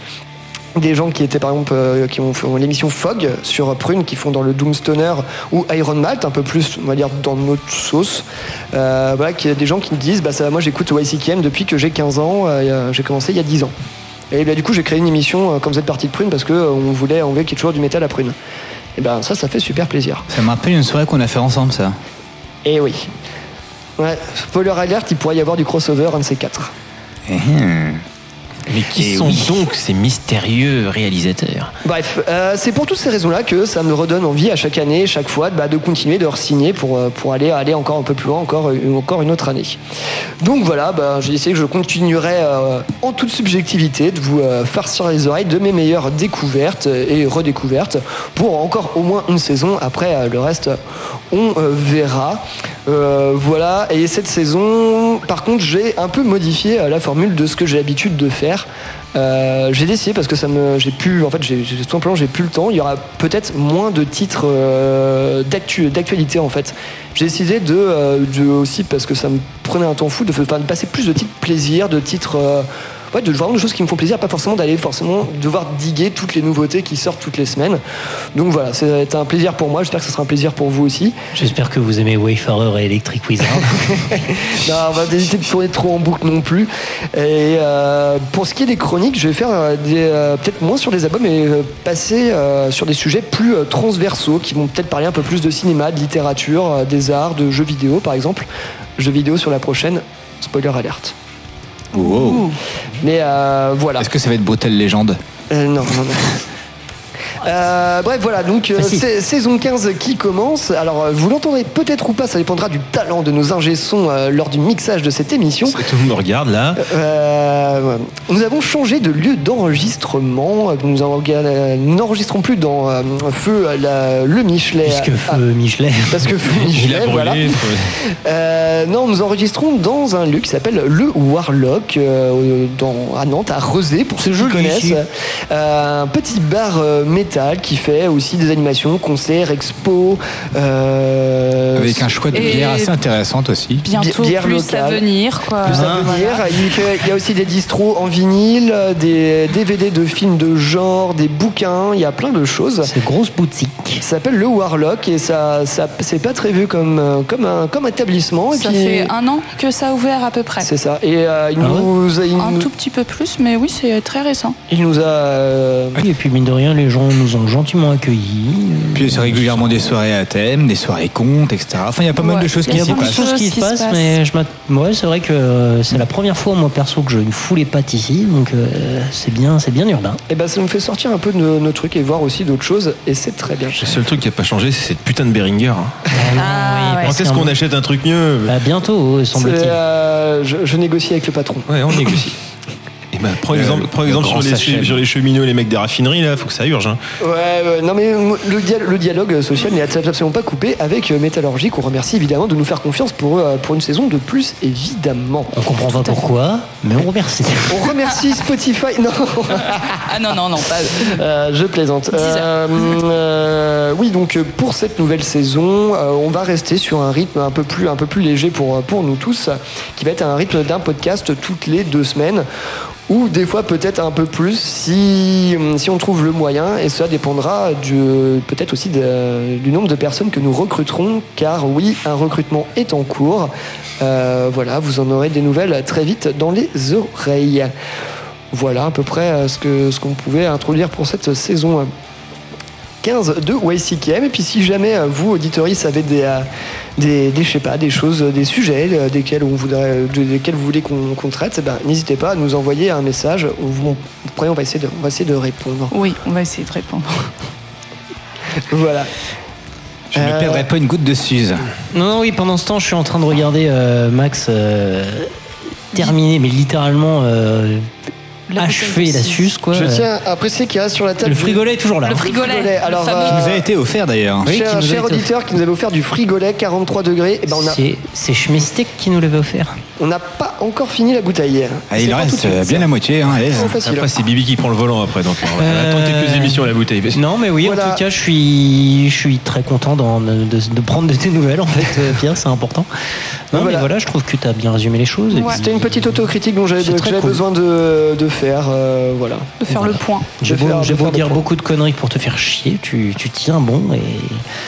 des gens qui étaient par exemple euh, qui ont fait l'émission Fog sur Prune qui font dans le Doomstoner ou Iron Malt un peu plus on va dire dans notre sauce. Euh, voilà a des gens qui me disent bah ça moi j'écoute YCKM depuis que j'ai 15 ans euh, j'ai commencé il y a 10 ans. Et bah, du coup j'ai créé une émission euh, comme vous êtes partie de Prune parce que on voulait enlever quelque chose du métal à Prune. Et ben ça ça fait super plaisir. Ça me rappelle une soirée qu'on a fait ensemble, ça. et oui. Ouais spoiler alert il pourrait y avoir du crossover un de ces quatre Mais qui Eh sont oui. donc ces mystérieux réalisateurs Bref, euh, c'est pour toutes ces raisons-là que ça me redonne envie à chaque année, chaque fois, bah, de continuer, de re-signer pour, euh, pour aller, aller encore un peu plus loin, encore, une- encore une autre année. Donc voilà, bah, j'ai décidé que je continuerai euh, en toute subjectivité de vous euh, farcir les oreilles de mes meilleures découvertes et redécouvertes pour encore au moins une saison. Après, euh, le reste, on euh, verra. Euh, voilà, et cette saison, par contre, j'ai un peu modifié euh, la formule de ce que j'ai l'habitude de faire. Euh, j'ai décidé parce que ça me, j'ai plus, en fait, j'ai tout simplement j'ai plus le temps. Il y aura peut-être moins de titres euh, d'actu- d'actualité en fait. J'ai décidé de, euh, de aussi parce que ça me prenait un temps fou de, de passer plus de titres plaisir, de titres, ouais, de vraiment de choses qui me font plaisir, pas forcément d'aller forcément devoir diguer toutes les nouveautés qui sortent toutes les semaines. Donc voilà, être un plaisir pour moi. J'espère que ce sera un plaisir pour vous aussi. J'espère que vous aimez Wayfarer et Electric Wizard. Non, on va éviter de tourner trop en boucle non plus. Et euh, pour ce qui est des chroniques, je vais faire euh, des, euh, peut-être moins sur les albums et euh, passer sur des sujets plus transversaux qui vont peut-être parler un peu plus de cinéma, de littérature, des arts, de jeux vidéo par exemple. Jeux vidéo sur la prochaine. Spoiler alerte. Mais euh, voilà. Est-ce que ça va être Brutal Légende Euh, non, non, non. Euh, bref, voilà, donc euh, saison 15 qui commence. Alors, euh, vous l'entendrez peut-être ou pas, ça dépendra du talent de nos ingé sons euh, lors du mixage de cette émission. Tout le monde regarde là. Nous avons changé de lieu d'enregistrement. Nous en- nous n'enregistrons plus dans Feu la- le Michelet. Puisque Ah, Feu Michelet. Parce que Feu Michelet, brûlé. voilà. non, nous enregistrons dans un lieu qui s'appelle le Warlock dans, à Nantes, à Rezé, pour ceux qui connaissent. un petit bar euh, métal qui fait aussi des animations, concerts, expos. euh, Avec un choix de bière assez intéressante aussi. Bientôt Bière plus à locale. venir, quoi. Plus à venir. Il, fait- il y a aussi des distros en vinyle, des DVD de films de genre, des bouquins, il y a plein de choses. C'est grosse boutique. Ça s'appelle le Warlock et ça, ça c'est pas très vu comme, euh, comme, un, comme établissement. Et Ça puis- fait un an que ça a ouvert à peu près. C'est ça. Et euh, il, Ah ouais nous, a- il, Un nous- tout petit peu plus, mais oui, c'est très récent. il nous a. euh, Oui, et puis mine de rien, les gens nous ont gentiment accueillis. Puis c'est régulièrement des soirées à thème, des soirées contes, etc. Enfin, il y a pas mal de choses il qui y a s'y beaucoup de passent. choses qui se passent, passent. mais je ouais, c'est vrai que euh, c'est la première fois, moi perso, que je ne foulais pas ici, donc euh, c'est bien, c'est bien urbain. Et ben ça nous fait sortir un peu de nos, trucs et voir aussi d'autres choses et c'est très bien. Le seul truc qui a pas changé, c'est cette putain de Beringer. hein. Ah, ouais. Quand est-ce qu'on achète un truc mieux? Bah, bientôt, semble-t-il. euh, je, je négocie avec le patron. Ouais, on négocie. Ben, prends Le- exemple, prends sur, les, sachet. sur les cheminots et les mecs des raffineries, là, faut que ça urge. Hein. Ouais, ouais, non mais euh, le, dia- le dialogue social n'est absolument pas coupé avec euh, Métallurgie qu'on remercie évidemment de nous faire confiance pour, euh, pour une saison de plus évidemment. On comprend pas pourquoi, mais on remercie. On remercie Spotify. Non, Ah non, non, non, pas. euh, je plaisante. Euh, euh, oui, donc euh, pour cette nouvelle saison, euh, on va rester sur un rythme un peu plus, un peu plus léger pour, euh, pour nous tous, qui va être un rythme d'un podcast toutes les deux semaines. Ou des fois peut-être un peu plus si, si on trouve le moyen, et cela dépendra peut-être aussi du nombre de personnes que nous recruterons, car oui, un recrutement est en cours. Euh, voilà, vous en aurez des nouvelles très vite dans les oreilles. Voilà à peu près euh, ce que ce qu'on pouvait introduire pour cette saison 15 de YCKM. Et puis si jamais euh, vous, auditeurs, avez des, euh, des, des, je sais pas, des choses, des sujets euh, desquels, on voudrait, de- desquels vous voulez qu'on traite, eh ben, n'hésitez pas à nous envoyer un message. On, après, on va essayer de, on va essayer de répondre. Oui, on va essayer de répondre. Voilà. Je ne Euh, perdrai pas une goutte de Suze. Non, non, oui, pendant ce temps, je suis en train de regarder euh, Max euh, terminer, mais littéralement euh, La suce, quoi. Je tiens à préciser qu'il y a sur la table. Le frigolet est toujours là. Le frigolet, le Alors, euh, Qui nous a été offert d'ailleurs. Oui, cher cher auditeur qui nous avait offert du frigolet 43 degrés, et ben on a- C'est- C'est Schmistek qui nous l'avait offert. On n'a pas encore fini la bouteille. Ah, il reste euh, bien la moitié, hein, allez. C'est facile. Après, c'est Bibi qui prend le volant après, donc on va Euh, attendre quelques émissions à la bouteille. Non, mais oui, Voilà. en tout cas, je suis, je suis très content de, de prendre de tes nouvelles, en fait, euh, Pierre, c'est important. Non, Voilà. mais voilà, je trouve que tu as bien résumé les choses. Ouais. C'était une petite autocritique dont j'avais cool. besoin de, de faire. euh, voilà. De faire le point. J'ai beau, faire- beau dire beaucoup de conneries pour te faire chier, tu, tu tiens bon et.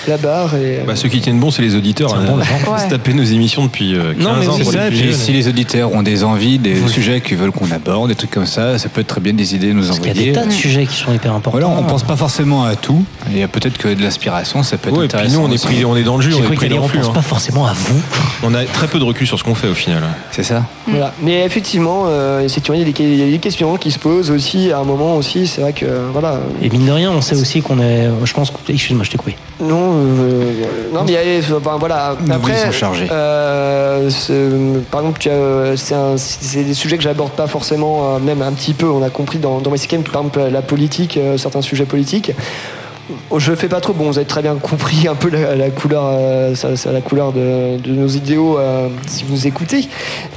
La barre et. Bah, ceux qui tiennent bon, c'est les auditeurs. Tiens hein. bon. On se taper nos émissions depuis euh, 15 Non, mais ans. c'est pour C'est les ça, puis. Si les auditeurs ont des envies, des sujets qu'ils veulent qu'on aborde, des trucs comme ça, ça peut être très bien des idées à nous Parce qu'il y a des envoyer. tas de sujets qui sont hyper importants. Voilà, on pense pas forcément à tout. Il y a peut-être que de l'aspiration, ça peut être Ouais, et puis intéressant. nous, on est, pris, on est dans le jus, on est pris dans on le flux. pense hein. pas forcément à vous. On a très peu de recul sur ce qu'on fait au final. C'est ça Voilà. Mais effectivement, euh, il y, a des, il questions qui se posent aussi à un moment aussi. C'est vrai que euh, voilà. Et mine de rien, on sait aussi qu'on est. Je pense que. Excuse-moi, je t'ai coupé. Non, euh, non, mais il y a- enfin, voilà. Après, sont chargés. euh, par exemple, as- c'est des sujets que j'aborde pas forcément, euh, même un petit peu. On a compris dans, dans MyCKM, par exemple, la politique, euh, certains sujets politiques. Je fais pas trop. Bon, vous avez très bien compris un peu la, couleur, euh, la couleur de, nos idéaux euh, si vous écoutez.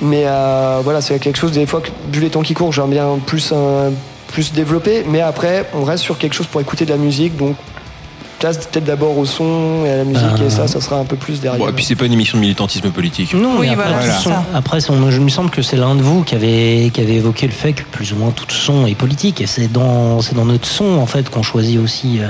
Mais euh, voilà, c'est quelque chose des fois vu les temps qui courent, j'aime bien plus euh, plus développer. Mais après, on reste sur quelque chose pour écouter de la musique, donc peut-être d'abord au son et à la musique et ça, ça sera un peu plus derrière. Bon, et puis c'est pas une émission de militantisme politique. Non, Oui, après, voilà, son- ça. après son- je me semble que c'est l'un de vous qui avait, qui avait évoqué le fait que plus ou moins tout son est politique. Et c'est dans, c'est dans notre son, en fait, qu'on choisit aussi, euh,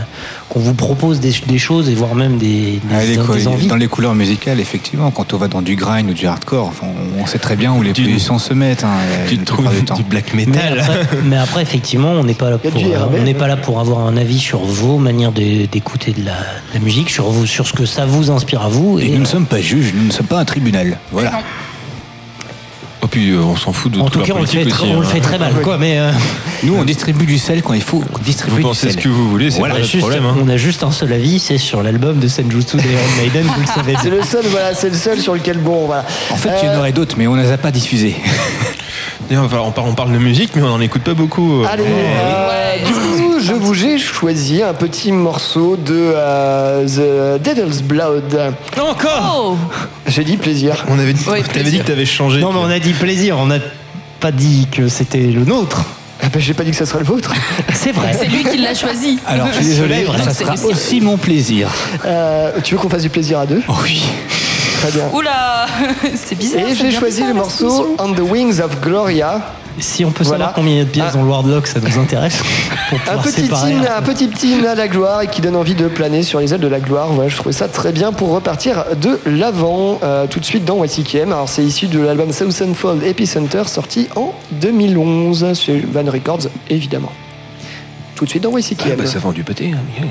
qu'on vous propose des, des choses et voire même des, des, Ah, les des co- envies. Dans les couleurs musicales, effectivement, quand on va dans du grind ou du hardcore, enfin, on, on sait très bien où les positions se mettent. Hein, Tu trouves du du black Mais metal. après, mais après, effectivement, on n'est pas là pour, du euh, on n'est pas là pour avoir un avis sur vos manières de- d'écouter de la, de la musique, sur vous, sur ce que ça vous inspire à vous. Et Et, nous ne euh, sommes pas juges, nous ne sommes pas un tribunal. Voilà. Oh, puis euh, on s'en fout de en tout cas, on le fait, aussi, on le hein. fait très mal, quoi. Mais euh, Nous, on distribue du sel quand il faut distribuer Vous du pensez sel. ce que vous voulez, c'est voilà, pas notre juste, problème. hein. on a juste un seul avis, c'est sur l'album de Senjutsu d'Iron Maiden, vous le savez. C'est le seul, voilà, c'est le seul sur lequel bon, voilà. En fait, il y en Euh, aurait d'autres, mais on ne les a pas diffusés. D'ailleurs, enfin, on, parle, de musique, mais on n'en écoute pas beaucoup. Allez, euh, du coup, je vous ai choisi un petit morceau de euh, The Devil's Blood. Encore Oh J'ai dit plaisir. On avait dit, Oui, t'avais plaisir. dit que t'avais changé. Non, mais on a dit plaisir, on n'a pas dit que c'était le nôtre. Ah ben, j'ai pas dit que ça serait le vôtre. C'est vrai. C'est lui qui l'a choisi. Alors, je suis désolé, ça c'est sera aussi mon plaisir. Euh, tu veux qu'on fasse du plaisir à deux? Oh oui. Très bien. Oula, c'est bizarre. Et j'ai choisi le morceau. On the Wings of Gloria. Si on peut Voilà. savoir combien il y a de pièces Ah. dans le Wardlock, ça nous intéresse. Pour Un petit, hymne, un petit hymne à la gloire et qui donne envie de planer sur les ailes de la gloire. Voilà, je trouvais ça très bien pour repartir de l'avant. euh, tout de suite dans YCKM. Alors, c'est issu de l'album Thousandfold Epicenter sorti en 2011 sur Van Records, évidemment. Tout de suite dans YCKM. Ah, bah, ça vend du pâté. hein.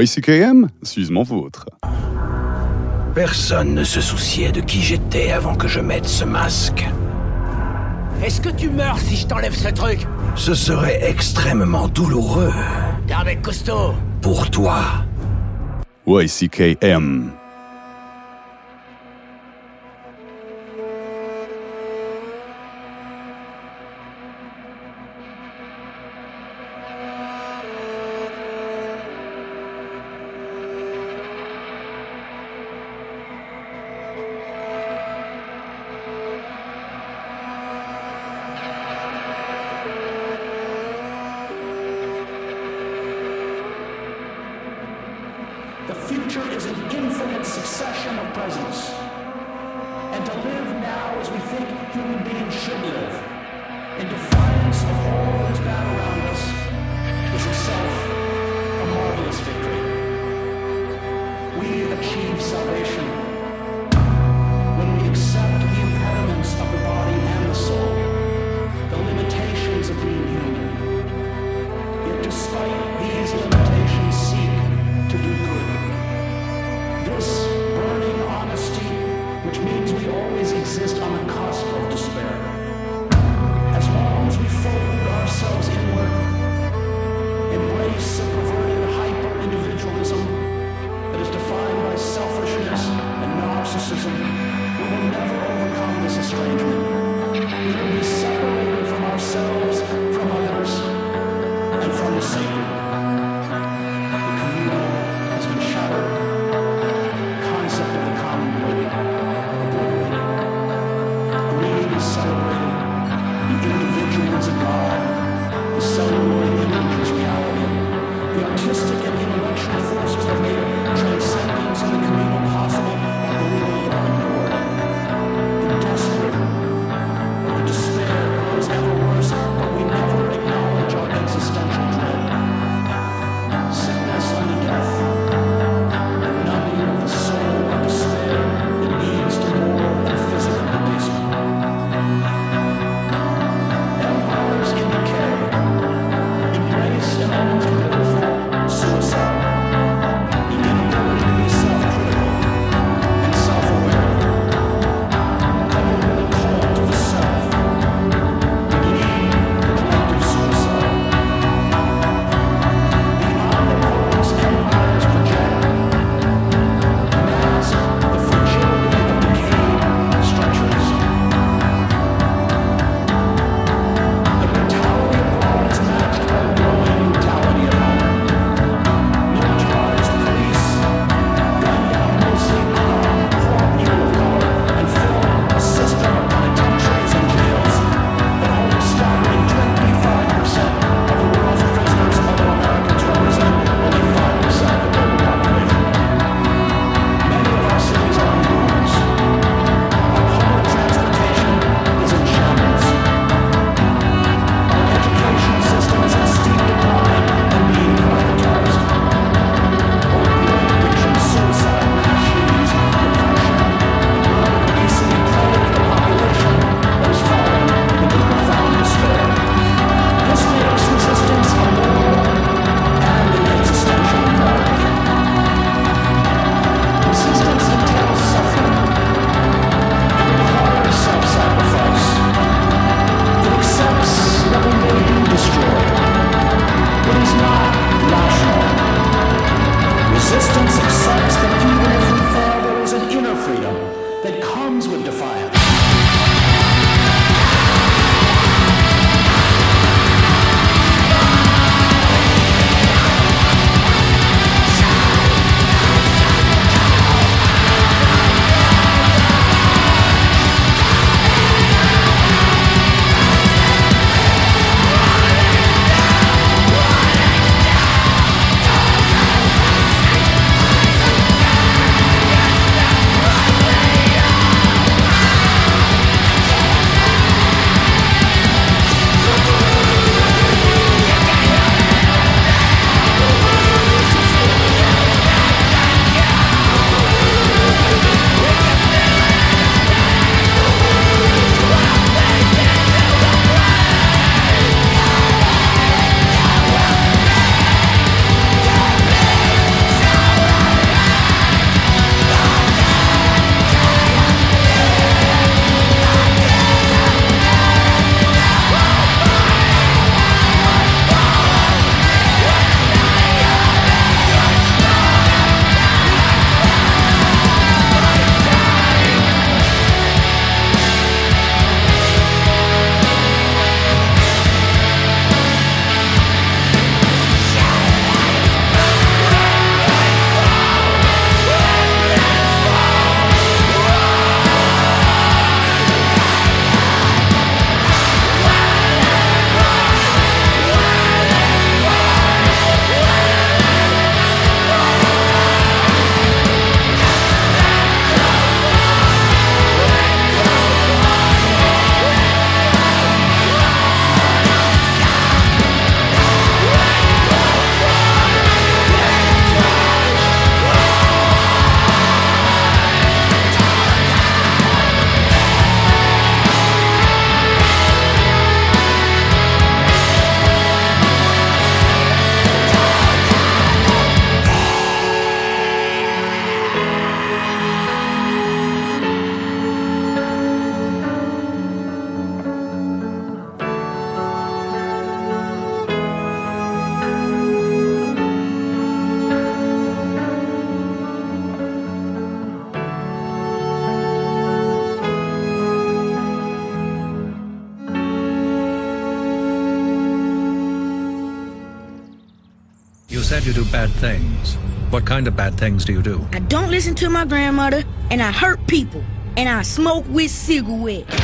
YCKM, suis-moi vôtre. Personne ne se souciait de qui j'étais avant que je mette ce masque. Est-ce que tu meurs si je t'enlève ce truc? Ce serait extrêmement douloureux. T'es costaud. Pour toi. YCKM. Kind of bad things do you do? I don't listen to my grandmother, and I hurt people, and I smoke with cigarettes.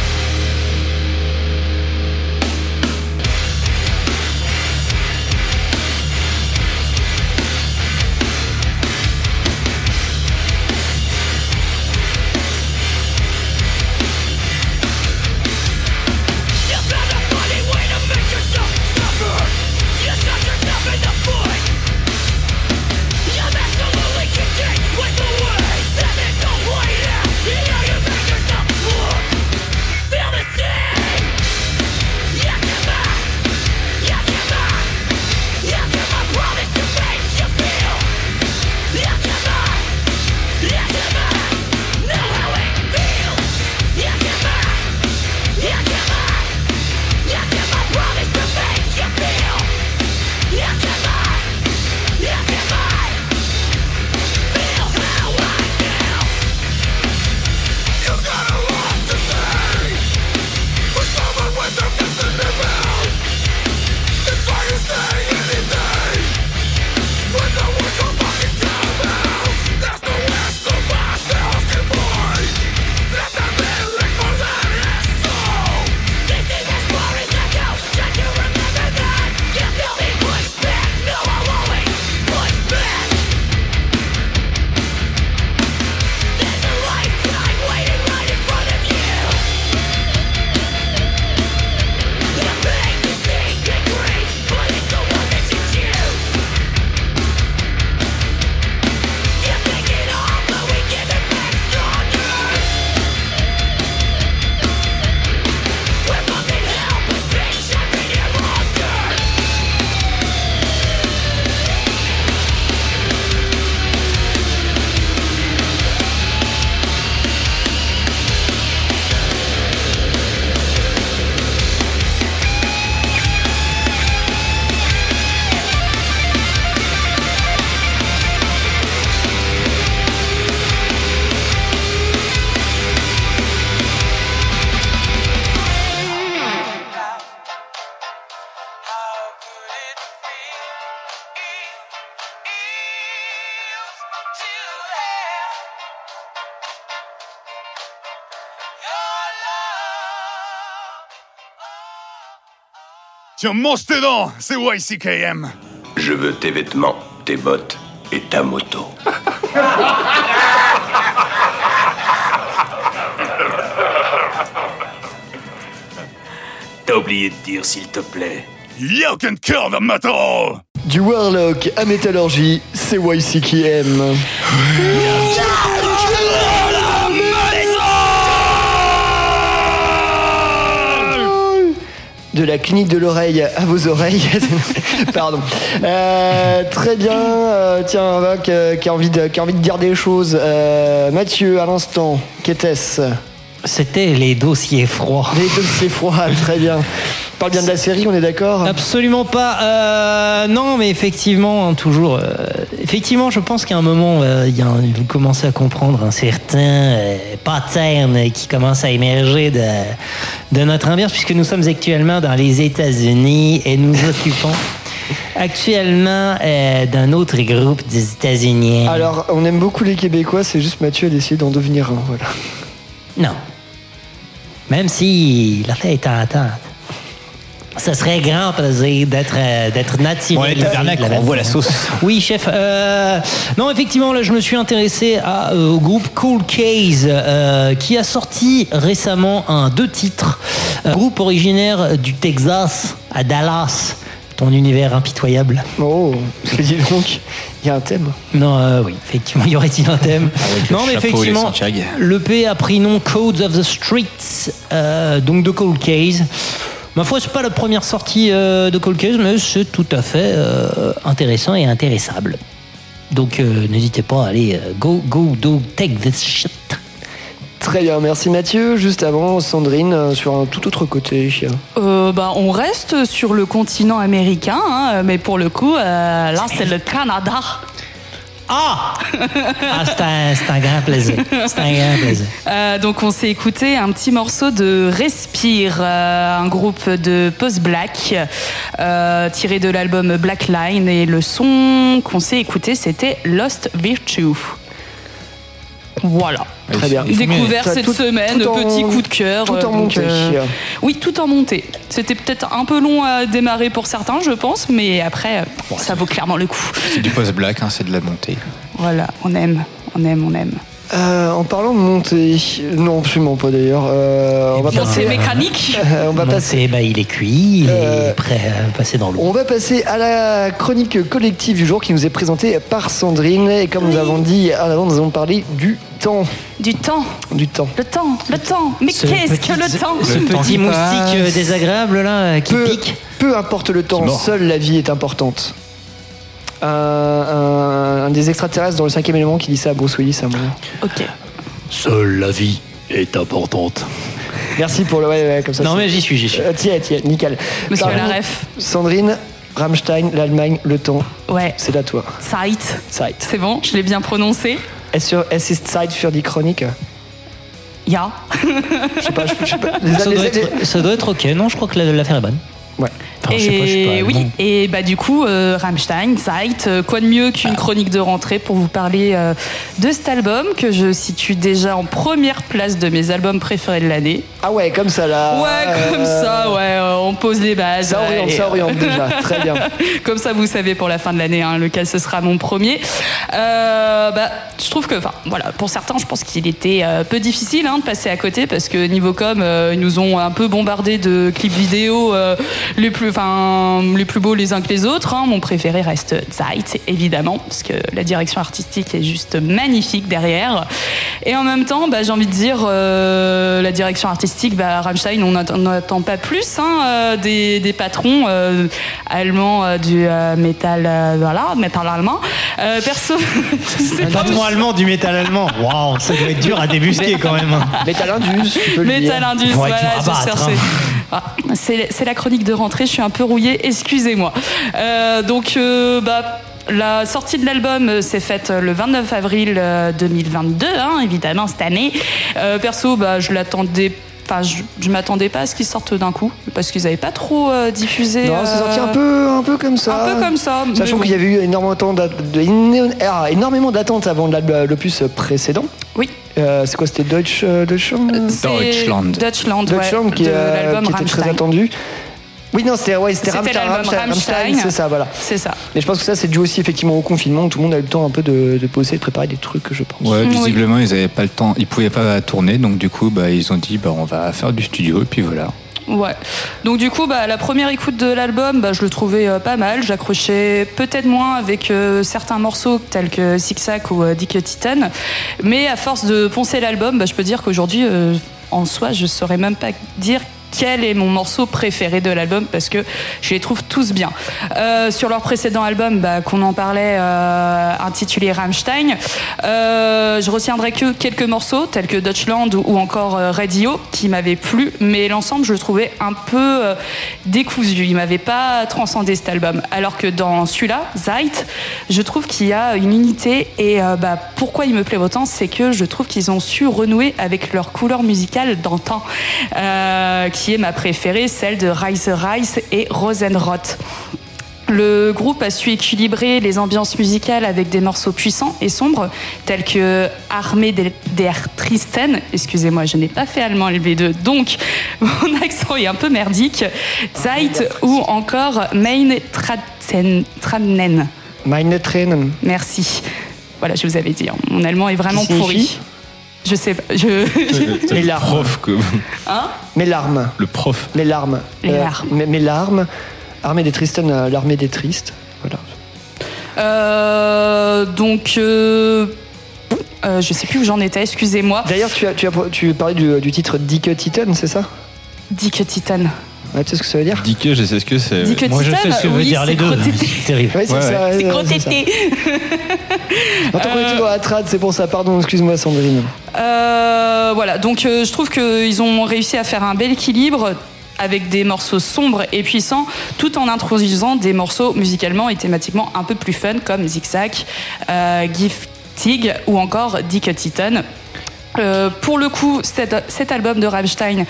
Tiens, mange tes dents, c'est YCKM. Je veux tes vêtements, tes bottes et ta moto. T'as oublié de dire, s'il te plaît. You can kill the metal! Du Warlock à Métallurgie, c'est YC De la clinique de l'oreille à vos oreilles. Pardon. Euh, très bien. Euh, tiens, va, qui, qui a envie de, qui a envie de dire des choses. Euh, Mathieu, à l'instant, qu'était-ce? C'était les dossiers froids. Les dossiers froids, très bien. On parle bien de la série, on est d'accord Absolument pas. Euh, non, mais effectivement, hein, toujours. euh, effectivement, je pense qu'à un moment, euh, y a un- vous commencez à comprendre un certain euh, pattern qui commence à émerger de, de notre ambiance, puisque nous sommes actuellement dans les États-Unis et nous occupons actuellement euh, d'un autre groupe des États-Unis. Alors, on aime beaucoup les Québécois, c'est juste Mathieu a décidé d'en devenir un, voilà. Non. Même si la fête est tentante. Ce serait grand plaisir d'être euh, d'être la on voit la sauce. Oui, chef. euh, non, effectivement, là, je me suis intéressé à, euh, au groupe Cool Case, qui a sorti récemment un deux titres. Un groupe originaire du Texas, à Dallas. Ton univers impitoyable. Oh, dis donc, il y a un thème. Non, euh, oui, effectivement, il y aurait-il un thème Avec le Non, mais effectivement, l'EP a pris nom Codes of the Streets, euh, donc de Cold Case. Ma foi, c'est pas la première sortie euh, de Cold Case, mais c'est tout à fait euh, intéressant et intéressable. Donc euh, n'hésitez pas à aller euh, go, go, do, take this shit. Très bien, merci Mathieu. Juste avant, Sandrine, euh, sur un tout autre côté. Euh, bah, on reste sur le continent américain, hein, mais pour le coup, euh, là, c'est le Canada. Ah Ah, c'est un, c'est un grand plaisir. C'est un grand plaisir. Euh, donc on s'est écouté un petit morceau de Respire, euh, un groupe de post-black euh, tiré de l'album Black Line et le son qu'on s'est écouté c'était Lost Virtue. Voilà. Très bien. Découvert cette tout- semaine, tout en- petit coup de cœur. tout en euh, montée. oui, tout en montée. C'était peut-être un peu long à démarrer pour certains, je pense, mais après, euh, ça vaut clairement le coup. C'est du post-black, hein, c'est de la montée. Voilà, on aime, on aime, on aime. Euh, en parlant de montée, non absolument pas d'ailleurs. Euh, on va bien, passer. c'est mécanique. Euh, on va passer. c'est- bah, il est cuit, il Euh, est prêt à passer dans l'eau. On va passer à la chronique collective du jour qui nous est présentée par Sandrine. Et comme nous avons dit à l'avant, nous allons parler du temps. Du temps, Du temps. le temps, le temps. Mais Ce qu'est-ce que le temps Ce petit moustique désagréable là qui peu, pique. peu importe le temps, seule la vie est importante. Un, un- un des extraterrestres dans le cinquième élément qui dit ça à Bruce Willis à un moment. Ok. Seule la vie est importante. Merci pour le. Ouais, ouais, comme ça. Non mais j'y suis, j'y suis. Euh, Tiens, tiens, nickel. Monsieur la ref. Sandrine, Rammstein, l'Allemagne, le temps, Ouais. c'est à toi. Zeit. Zeit. C'est bon, je l'ai bien prononcé. Es, ist Zeit für die Chronique? Ya. Je sais pas, je, sais pas. Les- Ça les- doit, les- être, ça doit être ok, non Je crois que la- l'affaire est bonne. Ouais. Enfin, je sais pas, je sais Et pas. oui, bon. et bah du coup, euh, Rammstein, Zeit, euh, quoi de mieux qu'une chronique de rentrée pour vous parler euh, de cet album que je situe déjà en première place de mes albums préférés de l'année. Ah ouais, comme ça là. Ouais, comme Euh, ça, ouais, euh, on pose les bases. Ça oriente, et- ça oriente déjà. Très bien. Comme ça, vous savez pour la fin de l'année hein, lequel ce sera mon premier. Euh, bah, je trouve que, enfin, voilà, pour certains, je pense qu'il était euh, peu difficile hein, de passer à côté parce que niveau com, euh, ils nous ont un peu bombardé de clips vidéo euh, les plus, enfin, les plus beaux les uns que les autres. hein. Mon préféré reste Zeit, évidemment, parce que la direction artistique est juste magnifique derrière. Et en même temps, bah, j'ai envie de dire, euh, la direction artistique, bah, Rammstein, on n'attend- pas plus hein, euh, des, des patrons euh, allemands euh, du euh, métal, euh, voilà, métal allemand. Euh, perso, Un pas patron allemand du métal allemand. Waouh, ça doit être dur à débusquer quand même. hein. Métal Indus, tu peux le. Métal Indus, voilà, je cherchais. hein. Ah, c'est la chronique de rentrée, je suis un peu rouillée, excusez-moi. Euh, donc, euh, bah. La sortie de l'album euh, s'est faite le 29 avril euh, 2022, hein, évidemment, cette année. Euh, perso, bah, je l'attendais. Enfin, je, je m'attendais pas à ce qu'ils sortent d'un coup, parce qu'ils n'avaient pas trop euh, diffusé. Non, c'est sorti un peu, un peu comme ça. Un peu comme ça. Sachant bon. qu'il y avait eu énormément ah, d'attentes avant l'opus précédent. Oui. Euh, c'est quoi C'était Deutsch, euh, Deutschland C'est Deutschland. Deutschland, ouais, Deutschland qui, de euh, l'album qui était très attendu. Oui, non, c'était ouais, c'était Rammstein, Rammstein, Rammstein. c'est ça, voilà. C'est ça. Mais je pense que ça, c'est dû aussi effectivement au confinement où tout le monde a eu le temps un peu de, de poser, de préparer des trucs, je pense. Ouais, Oui. visiblement, ils avaient pas le temps, ils pouvaient pas tourner, donc du coup, bah, ils ont dit, bah, on va faire du studio, et puis voilà. Ouais. Donc du coup, bah, la première écoute de l'album, bah, je le trouvais euh, pas mal. J'accrochais peut-être moins avec euh, certains morceaux tels que Six Sack ou euh, Dick Titan. Mais à force de poncer l'album, bah, je peux dire qu'aujourd'hui, euh, en soi, je saurais même pas dire quel est mon morceau préféré de l'album parce que je les trouve tous bien. Euh, sur leur précédent album, bah, qu'on en parlait, euh, intitulé Rammstein, euh, je retiendrai que quelques morceaux tels que Deutschland ou, encore Radio qui m'avaient plu, mais l'ensemble je le trouvais un peu décousu. Il m'avait pas transcendé cet album. Alors que dans celui-là, Zeit, je trouve qu'il y a une unité et bah, pourquoi il me plaît autant, c'est que je trouve qu'ils ont su renouer avec leur couleur musicale d'antan, euh, qui est ma préférée, celle de Rise Rise et Rosenrot. Le groupe a su équilibrer les ambiances musicales avec des morceaux puissants et sombres, tels que Armée der Tristen, excusez-moi, je n'ai pas fait allemand LV2, donc mon accent est un peu merdique, Zeit ou encore Mein Tratzen- Tranen. Meine Tränen. Merci. Voilà, je vous avais dit, hein, mon allemand est vraiment pourri. Je sais pas, je... Le larmes. prof que. Hein Mes larmes. Le prof. Les larmes. Les larmes. mes, mes larmes. Armée des Tristen, euh, l'armée des tristes. Voilà. Euh, donc, euh, euh, je sais plus où j'en étais, excusez-moi. D'ailleurs, tu as, tu as tu parlais du, du titre Dick Titan, c'est ça? Dick Titan. Ouais, tu sais ce que ça veut dire Dis que je sais ce que c'est. Dick Moi je sais ce que veut dire les deux. C'est terrible. Ouais, c'est Ouais, ça. C'est ouais, gros tété. Attends, on est tout dans la trad, c'est pour ça. Pardon, excuse-moi, Sandrine. Euh, voilà, donc euh, je trouve qu'ils ont réussi à faire un bel équilibre avec des morceaux sombres et puissants, tout en introduisant des morceaux musicalement et thématiquement un peu plus fun comme Zigzag, euh, Giftig ou encore Dick Titan. Euh, pour le coup, cet, cet album de Rammstein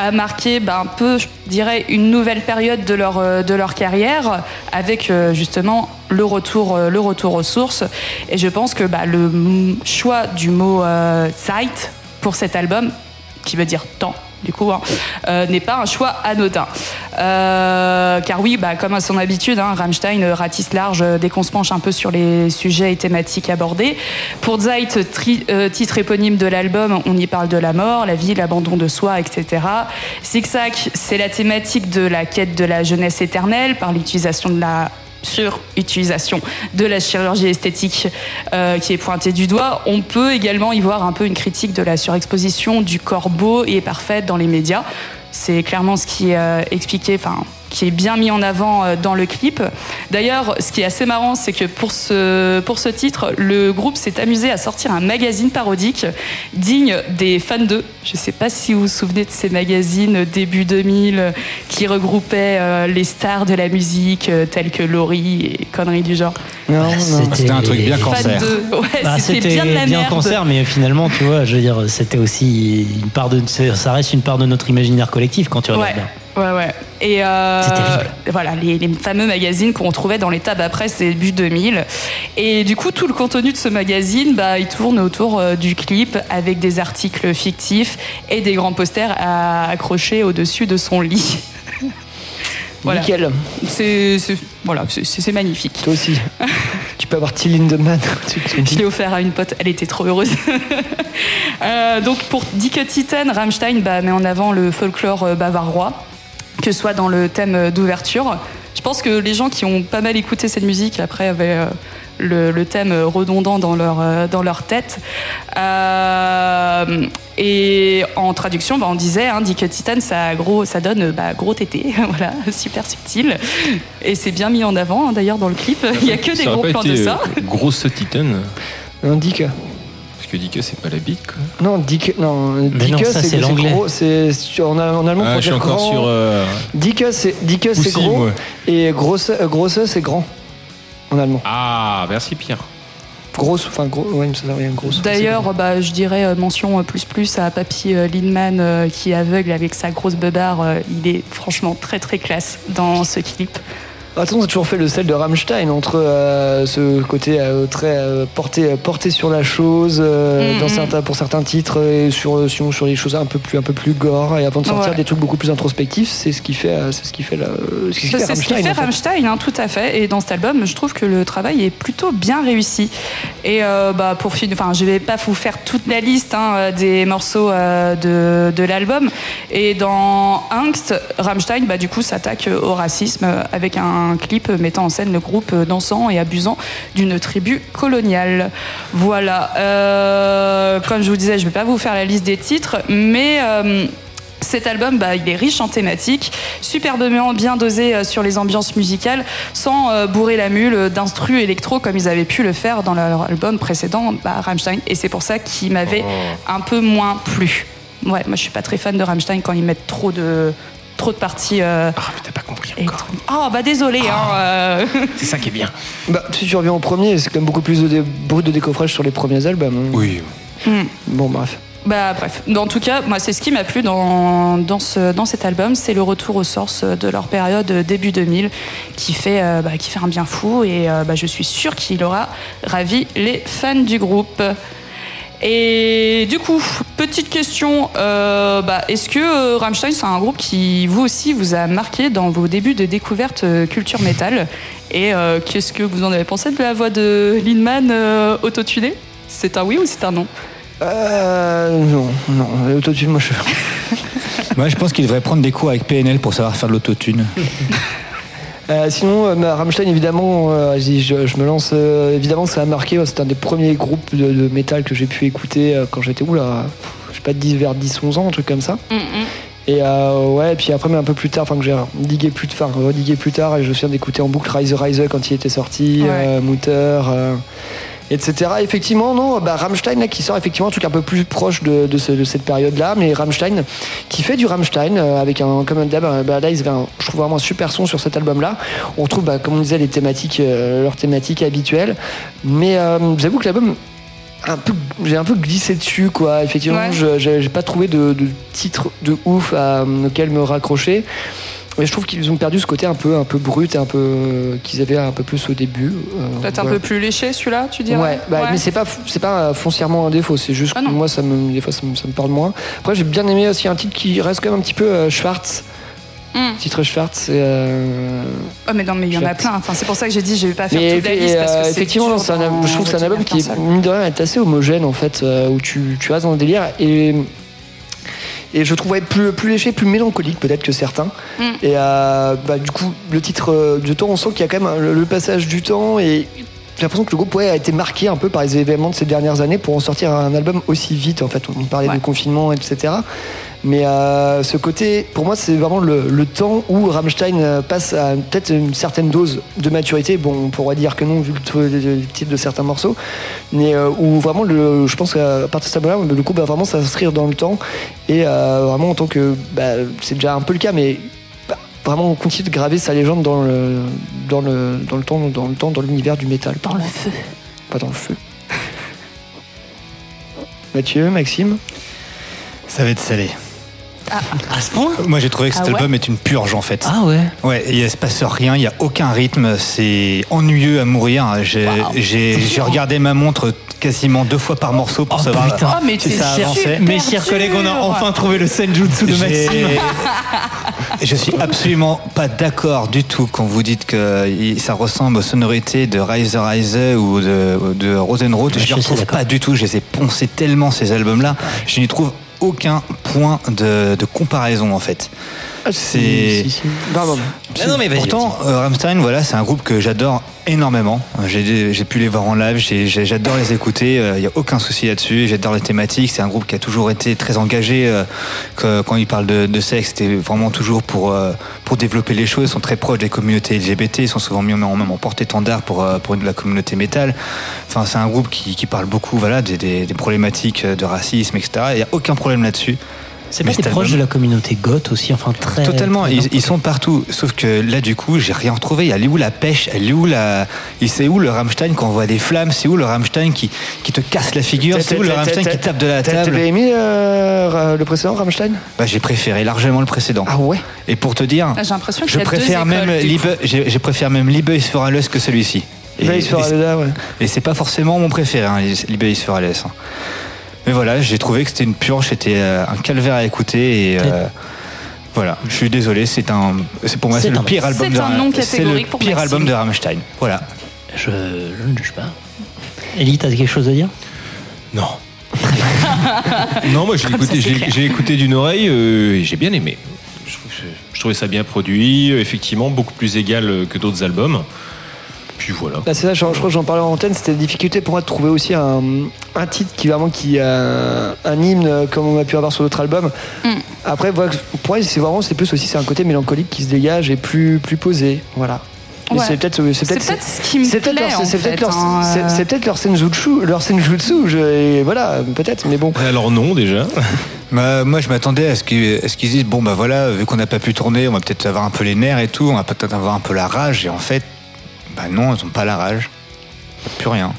a marqué bah, un peu, je dirais, une nouvelle période de leur, euh, de leur carrière avec euh, justement le retour, euh, le retour aux sources. Et je pense que bah, le choix du mot euh, Zeit pour cet album, qui veut dire temps, du coup, hein, euh, n'est pas un choix anodin. Euh, car oui, bah, comme à son habitude, hein, Rammstein euh, ratisse large dès qu'on se penche un peu sur les sujets et thématiques abordés. Pour Zeit, titre éponyme de l'album, on y parle de la mort, la vie, l'abandon de soi, etc. Zigzag, c'est la thématique de la quête de la jeunesse éternelle par l'utilisation de la surutilisation de la chirurgie esthétique euh, qui est pointée du doigt. On peut également y voir un peu une critique de la surexposition du corps beau et parfait dans les médias. C'est clairement ce qui est euh, expliqué, enfin, qui est bien mis en avant euh, dans le clip. D'ailleurs, ce qui est assez marrant, c'est que pour ce, pour ce titre, le groupe s'est amusé à sortir un magazine parodique digne des fans d'eux. Je ne sais pas si vous vous souvenez de ces magazines début 2000 euh, qui regroupaient euh, les stars de la musique telles que Laurie et conneries du genre. Non, C'était un truc bien cancer. Ouais, Bah, c'était bien de la merde. cancer, mais finalement, tu vois, je veux dire, c'était aussi une part de, ça reste une part de notre imaginaire collectif quand tu regardes Ouais. bien. Ouais, ouais. Et euh, voilà, les, les fameux magazines qu'on trouvait dans les tabacs presse début 2000. Et du coup, tout le contenu de ce magazine, bah, il tourne autour euh, du clip avec des articles fictifs et des grands posters à accrocher au-dessus de son lit. voilà. Nickel. C'est c'est- voilà, c'est- c'est c'est magnifique. Toi aussi. tu peux avoir Till Lindemann. Je l'ai offert à une pote, elle était trop heureuse. Euh, donc pour Dick Titan, Rammstein bah, met en avant le folklore bavarois, que ce soit dans le thème d'ouverture. Je pense que les gens qui ont pas mal écouté cette musique après avaient euh, le, le thème redondant dans leur, euh, dans leur tête. Euh, et en traduction, bah, on disait, hein, Dick Titan, ça, gros, ça donne bah, gros tété, voilà, super subtil. Et c'est bien mis en avant hein, d'ailleurs dans le clip. Il y a que des Ça gros plans été, de ça. grosse Dick. Parce que Dick, c'est pas la bite, quoi. Non, Dick, non, Mais Dick, non, ça, c'est l'anglais. gros, c'est en, en allemand Ah, pour je suis dire encore grand. sur, euh, Dick, c'est Dick, c'est gros moi. et grosse, euh, grosse, c'est grand en allemand. Ah, merci Pierre. Grosse, enfin gros, ouais, grosse. D'ailleurs, bah, je dirais euh, mention plus plus à Papy Lindman euh, qui est aveugle avec sa grosse beubare. euh, il est franchement très très classe dans ce clip. Attends, on a toujours fait le sel de Rammstein entre euh, ce côté euh, très euh, porté, porté sur la chose dans certains, pour certains titres et sur, sur, sur les choses un peu plus, un peu plus gore et avant de sortir Ouais. des trucs beaucoup plus introspectifs, c'est ce qui fait, c'est ce qui fait, la, ce qui fait C'est ce qui Rammstein. fait en fait. Rammstein, hein, tout à fait. Et dans cet album, je trouve que le travail est plutôt bien réussi. Et bah, pour finir, enfin, je vais pas vous faire toute la liste hein, des morceaux de, de l'album. Et dans Angst, Rammstein, bah, du coup, s'attaque au racisme avec un clip mettant en scène le groupe dansant et abusant d'une tribu coloniale. Voilà. Euh, comme je vous disais, je vais pas vous faire la liste des titres, mais euh, cet album, bah, il est riche en thématiques, superbement bien dosé euh, sur les ambiances musicales, sans bourrer la mule d'instru électro comme ils avaient pu le faire dans leur album précédent, bah, Rammstein. Et c'est pour ça qu'il m'avait un peu moins plu. Ouais, moi je suis pas très fan de Rammstein quand ils mettent trop de trop de parties. ah, mais t'as pas compris encore. Oh, bah désolé. hein, euh. C'est ça qui est bien. Bah, si tu reviens au premier, c'est quand même beaucoup plus de, dé- beaucoup de décoffrage sur les premiers albums. hein. Oui. Hmm. Bon, bref. Bah bref, en tout cas, moi c'est ce qui m'a plu dans, dans, ce, dans cet album, c'est le retour aux sources de leur période euh, début 2000 qui fait, euh, bah, qui fait un bien fou et euh, bah, je suis sûre qu'il aura ravi les fans du groupe. Et du coup, petite question, euh, bah, est-ce que euh, Rammstein c'est un groupe qui vous aussi vous a marqué dans vos débuts de découverte euh, culture métal Et euh, qu'est-ce que vous en avez pensé de la voix de Lindman euh, autotunée? C'est un oui ou c'est un non? Euh, non, non, l'autotune, moi je. Moi, je pense qu'il devrait prendre des cours avec PNL pour savoir faire de l'autotune. Euh, sinon, euh, Rammstein, évidemment, euh, je, je- me lance. euh, évidemment, ça a marqué. C'est un des premiers groupes de, de métal que j'ai pu écouter euh, quand j'étais où là Je sais pas, 10, vers 10-11 ans, un truc comme ça. Et euh, ouais, puis après, mais un peu plus tard, enfin que j'ai digué plus, enfin, redigué plus tard, et je me souviens d'écouter en boucle Rise Rise quand il était sorti, Ouais. euh, Mutter. euh, etc. Effectivement, non, bah, Rammstein là, qui sort effectivement un truc un peu plus proche de, de ce- de cette période-là, mais Rammstein qui fait du Rammstein euh, avec un comme d'hab, euh, bah, là ils un- je trouve vraiment un super son sur cet album-là. On retrouve, bah, comme on disait, les thématiques, euh, leurs thématiques habituelles, mais euh, j'avoue que l'album un peu, j'ai un peu glissé dessus, quoi. Effectivement, Ouais. je- j'ai j'ai pas trouvé de, de titre de ouf à, auquel me raccrocher. Mais je trouve qu'ils ont perdu ce côté un peu, un peu brut et un peu qu'ils avaient un peu plus au début. Euh, Peut-être un peu plus léché celui-là, tu dirais Ouais, bah, mais c'est pas c'est pas euh, foncièrement un défaut, c'est juste que moi ça me des fois ça me, ça me parle moins. Après j'ai bien aimé aussi un titre qui reste quand même un petit peu euh, Schwartz. Hmm. Titre Schwartz, euh, Oh, mais non, mais il y en a plein. Enfin, c'est pour ça que j'ai dit, je vais pas faire mais toute la liste parce que effectivement, c'est je trouve que c'est un album qui mine de rien, est assez homogène en fait, où tu, tu as dans le délire et et je trouvais plus, plus léger, plus mélancolique peut-être que certains. Mm. Et euh, bah, du coup, le titre euh, de temps, on sent qu'il y a quand même un- le, le passage du temps et j'ai l'impression que le groupe ouais, a été marqué un peu par les événements de ces dernières années pour en sortir un album aussi vite. En fait, on parlait de confinement, etc. Mais euh, ce côté, pour moi, c'est vraiment le, le temps où Rammstein euh, passe à peut-être une certaine dose de maturité. Bon, on pourrait dire que non, vu le, le- le titre de certains morceaux. Mais euh, où vraiment, le, je pense qu'à partir de ce moment-là, le groupe va vraiment s'inscrire dans le temps. Et euh, vraiment, en tant que. bah, c'est déjà un peu le cas, mais bah, vraiment, on continue de graver sa légende dans le, dans le, dans le temps, dans le temps, dans l'univers du métal. Dans le feu. Pas dans le feu. Mathieu, Maxime? Ça va être salé. À ce point Moi j'ai trouvé que cet Ah ouais album est une purge en fait. Ah ouais Ouais, il se passe rien, il y a aucun rythme, c'est ennuyeux à mourir. J'ai j'ai regardé ma montre quasiment deux fois par morceau pour savoir putain. Oh, mais si ça avançait. Mes chers collègues, on a enfin trouvé le senjutsu de Maxime. Je suis absolument pas d'accord du tout quand vous dites que ça ressemble aux sonorités de Rise Rise ou de, de Rosenroth. Ouais, je ne retrouve pas du tout. Je les ai poncés tellement ces albums-là. Je n'y trouve aucun point de, comparaison en fait. C'est si, si. Pardon. si. Pourtant, euh, Rammstein, voilà, c'est un groupe que j'adore énormément. J'ai j'ai pu les voir en live, j'adore les écouter. Il n'y a aucun souci là-dessus. J'adore les thématiques. C'est un groupe qui a toujours été très engagé. euh, que- quand ils parlent de, de sexe, c'était vraiment toujours pour euh, pour développer les choses. Ils sont très proches des communautés LGBT. Ils sont souvent mis en, même en porte-étendard pour euh, pour la communauté métal. Enfin, c'est un groupe qui, qui parle beaucoup, voilà, des, des- des problématiques de racisme, etc. Il n'y a aucun problème là-dessus. C'est pas album- de la communauté goth aussi, enfin très. Totalement, très ils, sont partout. Sauf que là, du coup, j'ai rien retrouvé. Elle est où la pêche? Elle est où la. il- C'est où le Rammstein qui envoie des flammes? C'est où le Rammstein qui, qui te casse la figure? C'est où le Rammstein qui tape de la T'a- table? T'avais aimé euh, le précédent Rammstein? Bah, J'ai préféré largement le précédent. Ah ouais? Et pour te dire, Ah, J'ai l'impression je préfère même je préfère même Liebe is for alles que celui-ci. Et, et- alles, ouais. et c'est pas forcément mon préféré, hein, Liebe is for alles. hein. Mais voilà, j'ai trouvé que c'était une purge, c'était euh, un calvaire à écouter et. euh, voilà, je suis désolé, c'est un, c'est pour moi C'est le pire album c'est de le catégorique pour pire Maxime. album de Rammstein. Voilà. Je, je ne juge pas. Ellie, t'as quelque chose à dire? Non. non, moi j'ai Comme écouté, j'ai- écouté d'une oreille euh, et j'ai bien aimé. Je, trouve que- je trouvais ça bien produit, effectivement, beaucoup plus égal que d'autres albums. Puis voilà. Bah, c'est ça, je, je crois que j'en parlais en antenne, c'était la difficulté pour moi de trouver aussi un, un titre qui vraiment qui a un hymne euh, comme on a pu avoir sur d'autres albums. Après, voilà, pour moi, c'est vraiment c'est plus aussi c'est un côté mélancolique qui se dégage et plus plus posé, voilà. Ouais. c'est peut-être ce qui me c'est peut-être plaît, leur, c'est peut-être leur, hein, euh. peut-être leur senjutsu, leur senjutsu, je, et voilà, peut-être, mais bon. Alors non déjà. Bah, moi, je m'attendais à ce qu'ils à ce qu'ils disent bon, bah voilà, vu qu'on n'a pas pu tourner, on va peut-être avoir un peu les nerfs et tout, on va peut-être avoir un peu la rage. Et en fait, bah non, ils n'ont pas la rage. Plus rien.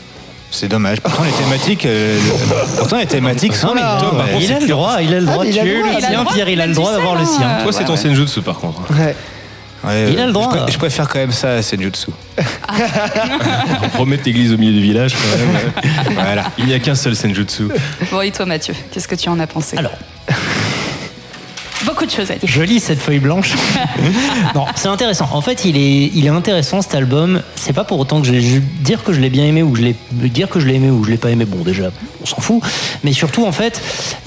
C'est dommage. Pourtant, les thématiques, euh, le- pourtant, les thématiques sont là. Hein. il a le droit, il a le droit. mais il a le droit, le il a le sien, droit Pierre, il a le droit d'avoir le sien. Toi, c'est ton senjutsu par contre. Ouais. Ouais, Il a le je droit. pré- Je, préfère quand même ça à Senjutsu. Remettre l'église au milieu du village quand même. voilà. Il n'y a qu'un seul senjutsu. Bon, et toi, Mathieu, qu'est-ce que tu en as pensé? Alors. Beaucoup de choses à dire. Je lis cette feuille blanche. non, c'est intéressant. En fait, il est, il est intéressant cet album. C'est pas pour autant que je vais dire que je l'ai bien aimé ou que je l'ai dire que je l'ai aimé ou que je l'ai pas aimé. Bon, déjà, on s'en fout. Mais surtout, en fait,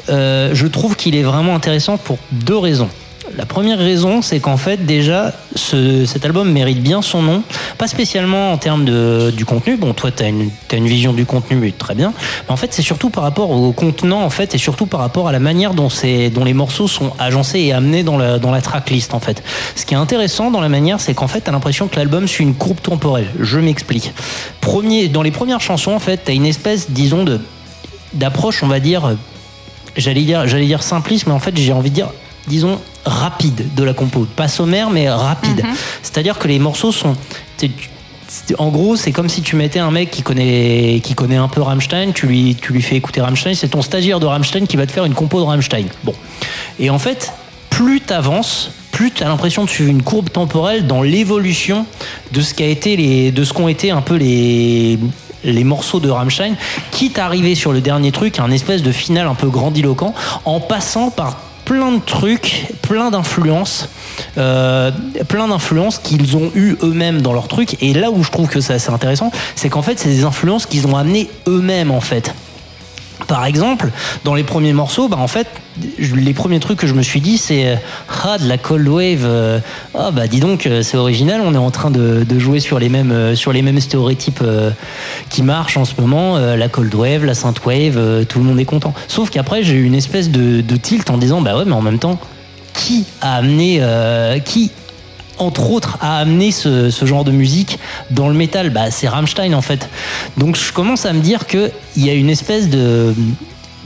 euh, je trouve qu'il est vraiment intéressant pour deux raisons. La première raison, c'est qu'en fait, déjà, ce- cet album mérite bien son nom. Pas spécialement en termes de, du contenu. Bon, toi, tu as une, t'as une vision du contenu, mais très bien. Mais en fait, c'est surtout par rapport au contenant, en fait, et surtout par rapport à la manière dont, dont les morceaux sont agencés et amenés dans la, dans la tracklist, en fait. Ce qui est intéressant dans la manière, c'est qu'en fait, tu as l'impression que l'album suit une courbe temporelle. Je m'explique. Premier, dans les premières chansons, en fait, tu as une espèce, disons, de d'approche, on va dire, j'allais dire, j'allais dire simpliste, mais en fait, j'ai envie de dire, disons, rapide de la compo. Pas sommaire, mais rapide. C'est-à-dire que les morceaux sont. En gros, c'est comme si tu mettais un mec qui connaît, qui connaît un peu Rammstein, tu lui, tu lui fais écouter Rammstein, c'est ton stagiaire de Rammstein qui va te faire une compo de Rammstein. Bon. Et en fait, plus t'avances, plus tu as l'impression de suivre une courbe temporelle dans l'évolution de ce qu'a été les, de ce qu'ont été un peu les, les morceaux de Rammstein, quitte à arriver sur le dernier truc, un espèce de final un peu grandiloquent, en passant par plein de trucs, plein d'influences, euh, plein d'influences qu'ils ont eu eux-mêmes dans leur truc. Et là où je trouve que c'est assez intéressant, c'est qu'en fait, c'est des influences qu'ils ont amenées eux-mêmes en fait. Par exemple, dans les premiers morceaux, bah en fait, les premiers trucs que je me suis dit, c'est euh, ah de la cold wave. euh, ah bah dis donc, euh, c'est original. On est en train de, jouer sur les mêmes sur les mêmes stéréotypes qui marchent en ce moment. la cold wave, la synth wave, tout le monde est content. Sauf qu'après, j'ai eu une espèce de, tilt en disant bah ouais, mais en même temps, qui a amené qui entre autres, a amené ce, ce genre de musique dans le métal bah, C'est Rammstein en fait. Donc je commence à me dire qu'il y a une espèce de,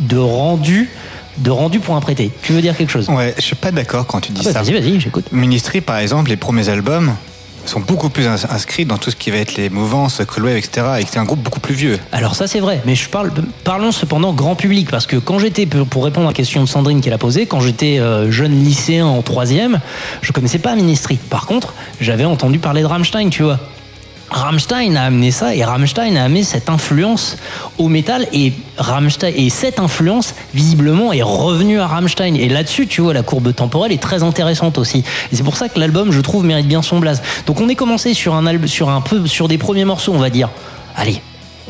de rendu de rendu pour un prêté. Tu veux dire quelque chose? Ouais, je suis pas d'accord quand tu dis Ah bah, ça. vas-y, vas-y, j'écoute. Ministry, par exemple, les premiers albums sont beaucoup plus ins- inscrits dans tout ce qui va être les mouvances, Cold Wave, etc. Et c'est un groupe beaucoup plus vieux. Alors ça c'est vrai, mais je parle, parlons cependant grand public parce que quand j'étais pour pour répondre à la question de Sandrine qu'elle a posée, quand j'étais euh, jeune lycéen en troisième, je connaissais pas Ministry. Par contre, j'avais entendu parler de Rammstein, tu vois. Rammstein a amené ça et Rammstein a amené cette influence au métal et Rammstein et cette influence visiblement est revenue à Rammstein. Et là-dessus tu vois la courbe temporelle est très intéressante aussi. Et c'est pour ça que l'album je trouve mérite bien son blaze. Donc on est commencé sur un sur un peu sur des premiers morceaux on va dire. Allez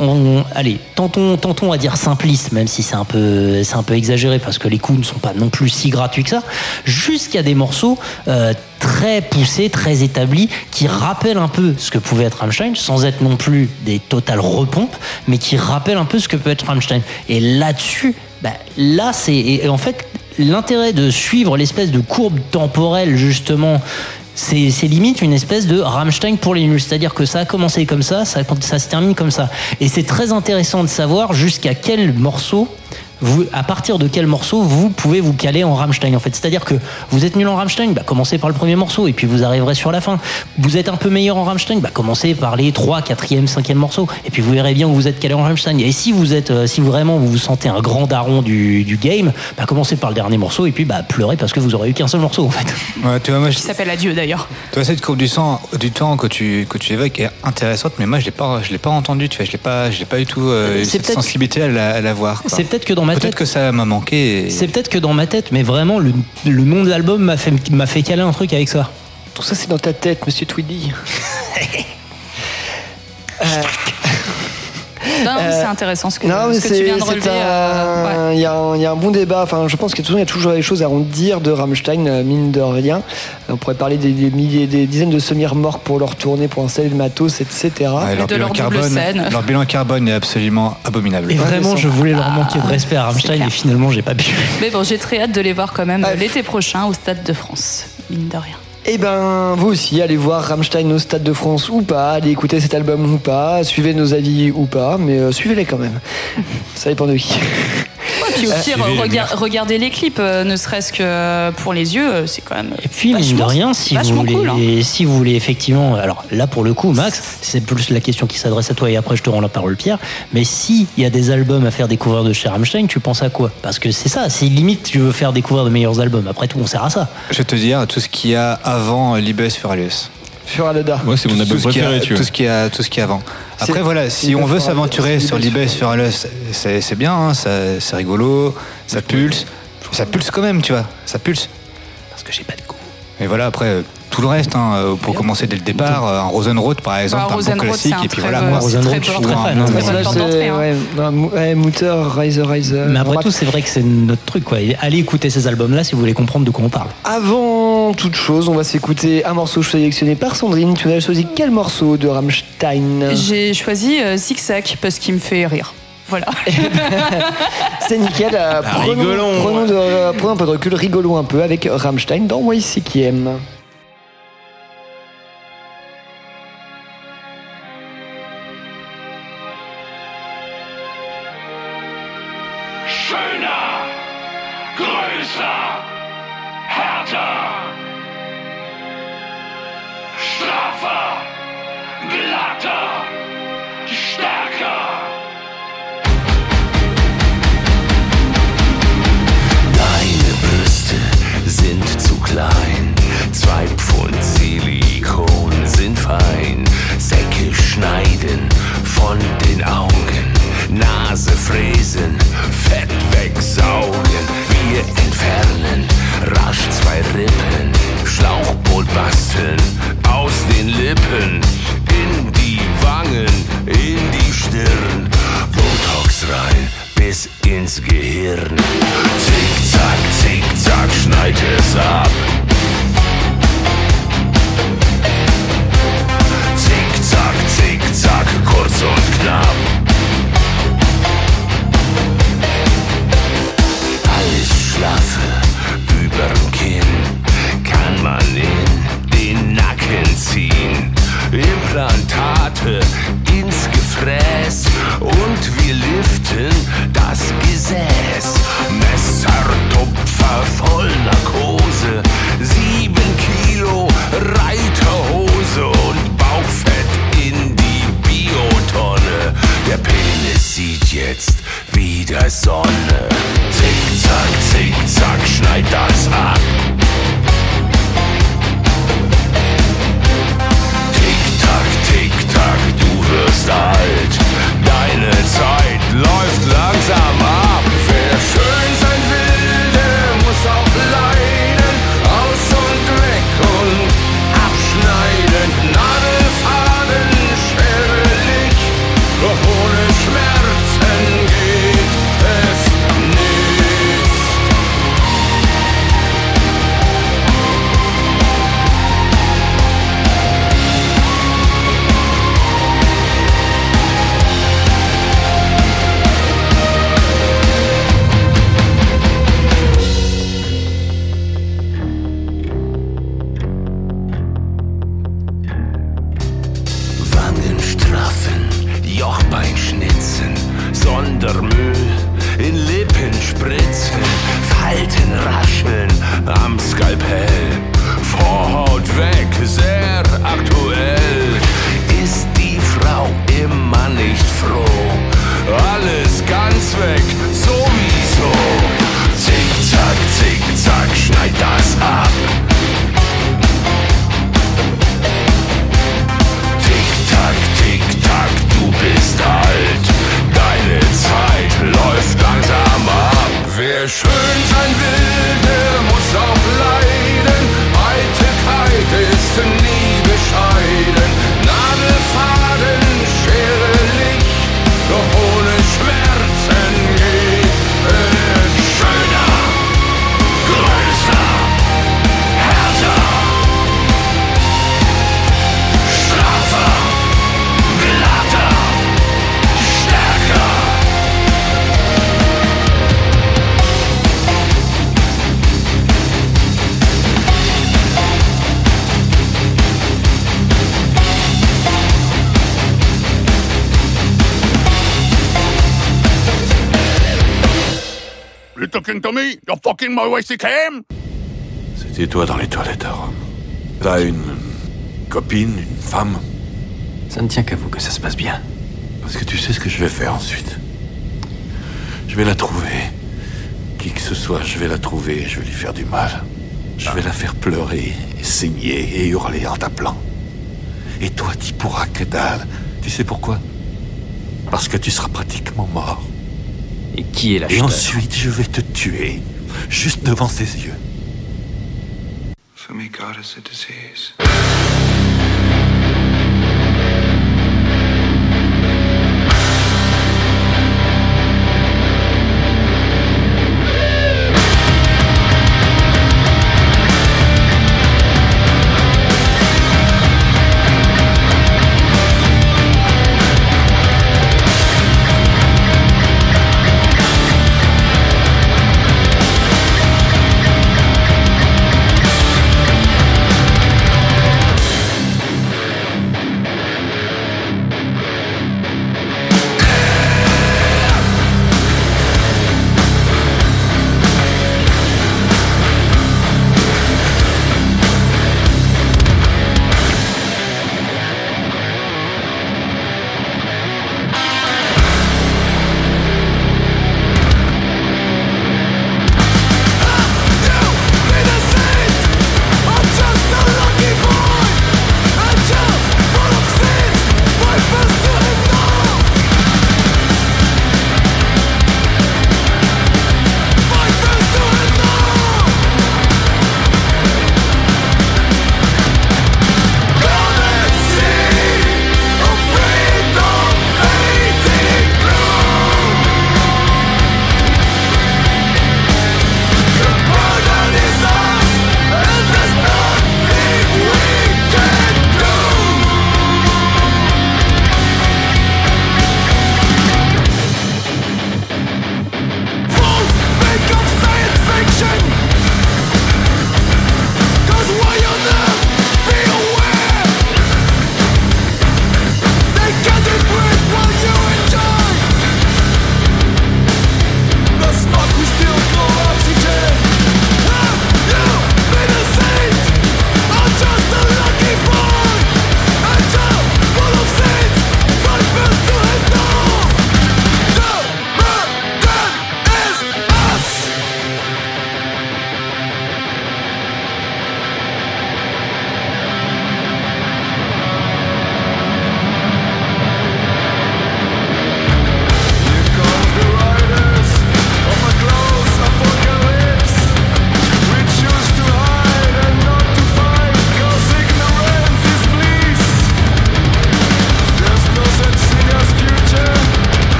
on, allez, tentons, tentons à dire simpliste, même si c'est un peu, c'est un peu exagéré parce que les coups ne sont pas non plus si gratuits que ça, jusqu'à des morceaux euh, très poussés, très établis, qui rappellent un peu ce que pouvait être Rammstein, sans être non plus des totales repompes, mais qui rappellent un peu ce que peut être Rammstein. Et là-dessus, bah, là, c'est, et- et en fait, l'intérêt de suivre l'espèce de courbe temporelle, justement, c'est limite une espèce de Rammstein pour les nuls. C'est-à-dire que ça a commencé comme ça, ça se termine comme ça. Et c'est très intéressant de savoir jusqu'à quel morceau, vous, à partir de quel morceau vous pouvez vous caler en Rammstein en fait? C'est-à-dire que vous êtes nul en Rammstein, bah, commencez par le premier morceau et puis vous arriverez sur la fin. Vous êtes un peu meilleur en Rammstein, bah, commencez par les 3, 4e, 5e morceaux et puis vous verrez bien où vous êtes calé en Rammstein. Et si vous êtes, euh, si vraiment vous vous sentez un grand daron du, du game, bah, commencez par le dernier morceau et puis bah, pleurez parce que vous aurez eu qu'un seul morceau en fait. Ouais, tu vois, moi, je- Qui s'appelle Adieu d'ailleurs. Toi, cette courbe du, sang, du temps que tu, que tu évoques est intéressante, mais moi, je l'ai pas, je l'ai pas entendue, tu vois, je l'ai pas, je l'ai pas du tout euh, C'est cette peut-être- sensibilité à la, à la voir. C'est peut-être que dans ma Peut-être tête- que ça m'a manqué. et- C'est peut-être que dans ma tête, mais vraiment, le, le nom de l'album m'a fait, m'a fait caler un truc avec ça. Tout ça, c'est dans ta tête, monsieur Tweedy. Euh, c'est intéressant ce que, non, mais ce que tu viens de relever. un- euh, ouais. Il y, a un- il y a un bon débat. Enfin, je pense que de toute façon, il y a toujours des choses à en dire de Rammstein, euh, mine de rien. On pourrait parler des, des milliers, des dizaines de semi-remorques pour leur tourner, pour installer le matos, etc. Ouais, leur, bilan carbone, leur bilan carbone est absolument abominable. Et vraiment, je voulais leur manquer Ah, de respect à Rammstein et finalement, j'ai pas pu. Mais bon, j'ai très hâte de les voir quand même euh, l'été prochain au Stade de France, mine de rien. Eh ben, vous aussi, allez voir Rammstein au Stade de France ou pas, allez écouter cet album ou pas, suivez nos avis ou pas, mais euh, suivez-les quand même. Ça dépend de qui. Puis au Euh, pire, rega- regardez les clips, euh, ne serait-ce que pour les yeux, euh, c'est quand même. Et puis, mine de rien, si vous, voulez, si vous voulez effectivement. Alors là, pour le coup, Max, c'est plus la question qui s'adresse à toi et après je te rends la parole, Pierre. Mais s'il y a des albums à faire découvrir de chez Rammstein, tu penses à quoi? Parce que c'est ça, si limite tu veux faire découvrir de meilleurs albums, après tout, on sert à ça. Je vais te dire tout ce qu'il y a avant Libes Furalius. Furalada. Ouais, c'est mon album a- préféré, tu vois. Tout ce qu'il y a, tout ce qu'il y a avant. Après voilà, si on veut s'aventurer sur Libes Libes Furalius, c'est c'est bien, hein, ça- c'est rigolo, ça pulse, ça pulse quand même, tu vois, ça pulse. Parce que j'ai pas de goût. Mais voilà, après, euh, tout le reste. hein, euh, pour commencer dès le départ, euh, un Rosenroth par exemple, Bah, un bon classique. un Et puis voilà, moi, Rosenroth, je suis très un- un- un- d'entrée, hein. ouais, non, Mou- ouais, Mutter, Rise, Rise. Mais après tout, c'est vrai que c'est notre truc. Quoi. Allez écouter ces albums-là si vous voulez comprendre de quoi on parle. Avant toute chose, on va s'écouter un morceau sélectionné par Sandrine. Tu as choisi quel morceau de Rammstein J'ai choisi euh, Zigzag parce qu'il me fait rire. Voilà. C'est nickel. euh, Ah, prenons, prenons, de- euh, prenons un peu de recul, rigolons un peu avec Rammstein dans YCKM. Schöner, fucking? C'était toi dans les toilettes à Rome. T'as une copine, une femme Ça ne tient qu'à vous que ça se passe bien. Parce que tu sais ce que je vais faire ensuite. Je vais la trouver. Qui que ce soit, je vais la trouver et je vais lui faire du mal. Je vais la faire pleurer, et saigner et hurler en t'appelant. Et toi, t'y pourras que dalle. Tu sais pourquoi? Parce que tu seras pratiquement mort. Et qui est Et l'acheteur ensuite, je vais te tuer, juste devant ses yeux. For me, God is a disease.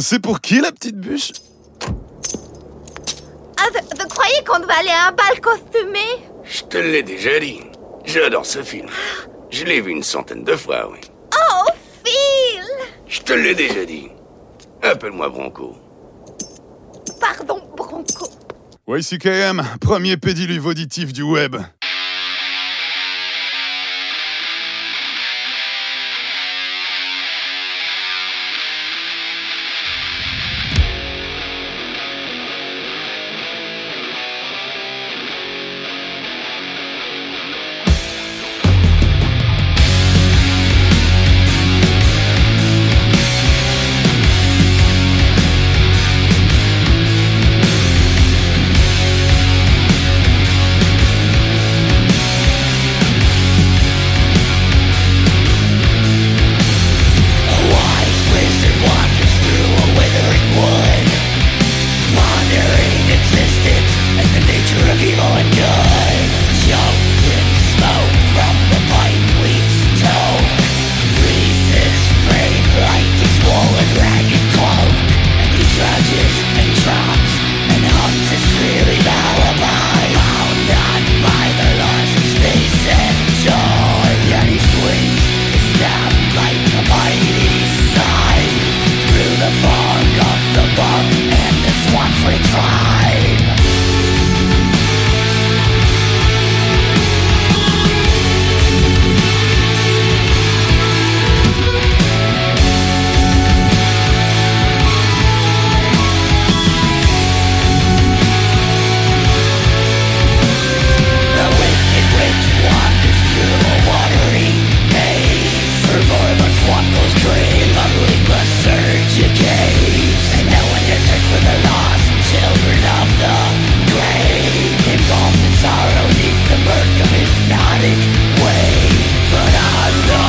C'est pour qui la petite bûche? Ah, vous, vous croyez qu'on devait aller à un bal costumé? Je te l'ai déjà dit. J'adore ce film. Je l'ai vu une centaine de fois, oui. Oh, Phil Je te l'ai déjà dit. Appelle-moi Bronco. Pardon, Bronco. YCKM, premier pédiluve auditif du web. but I'm not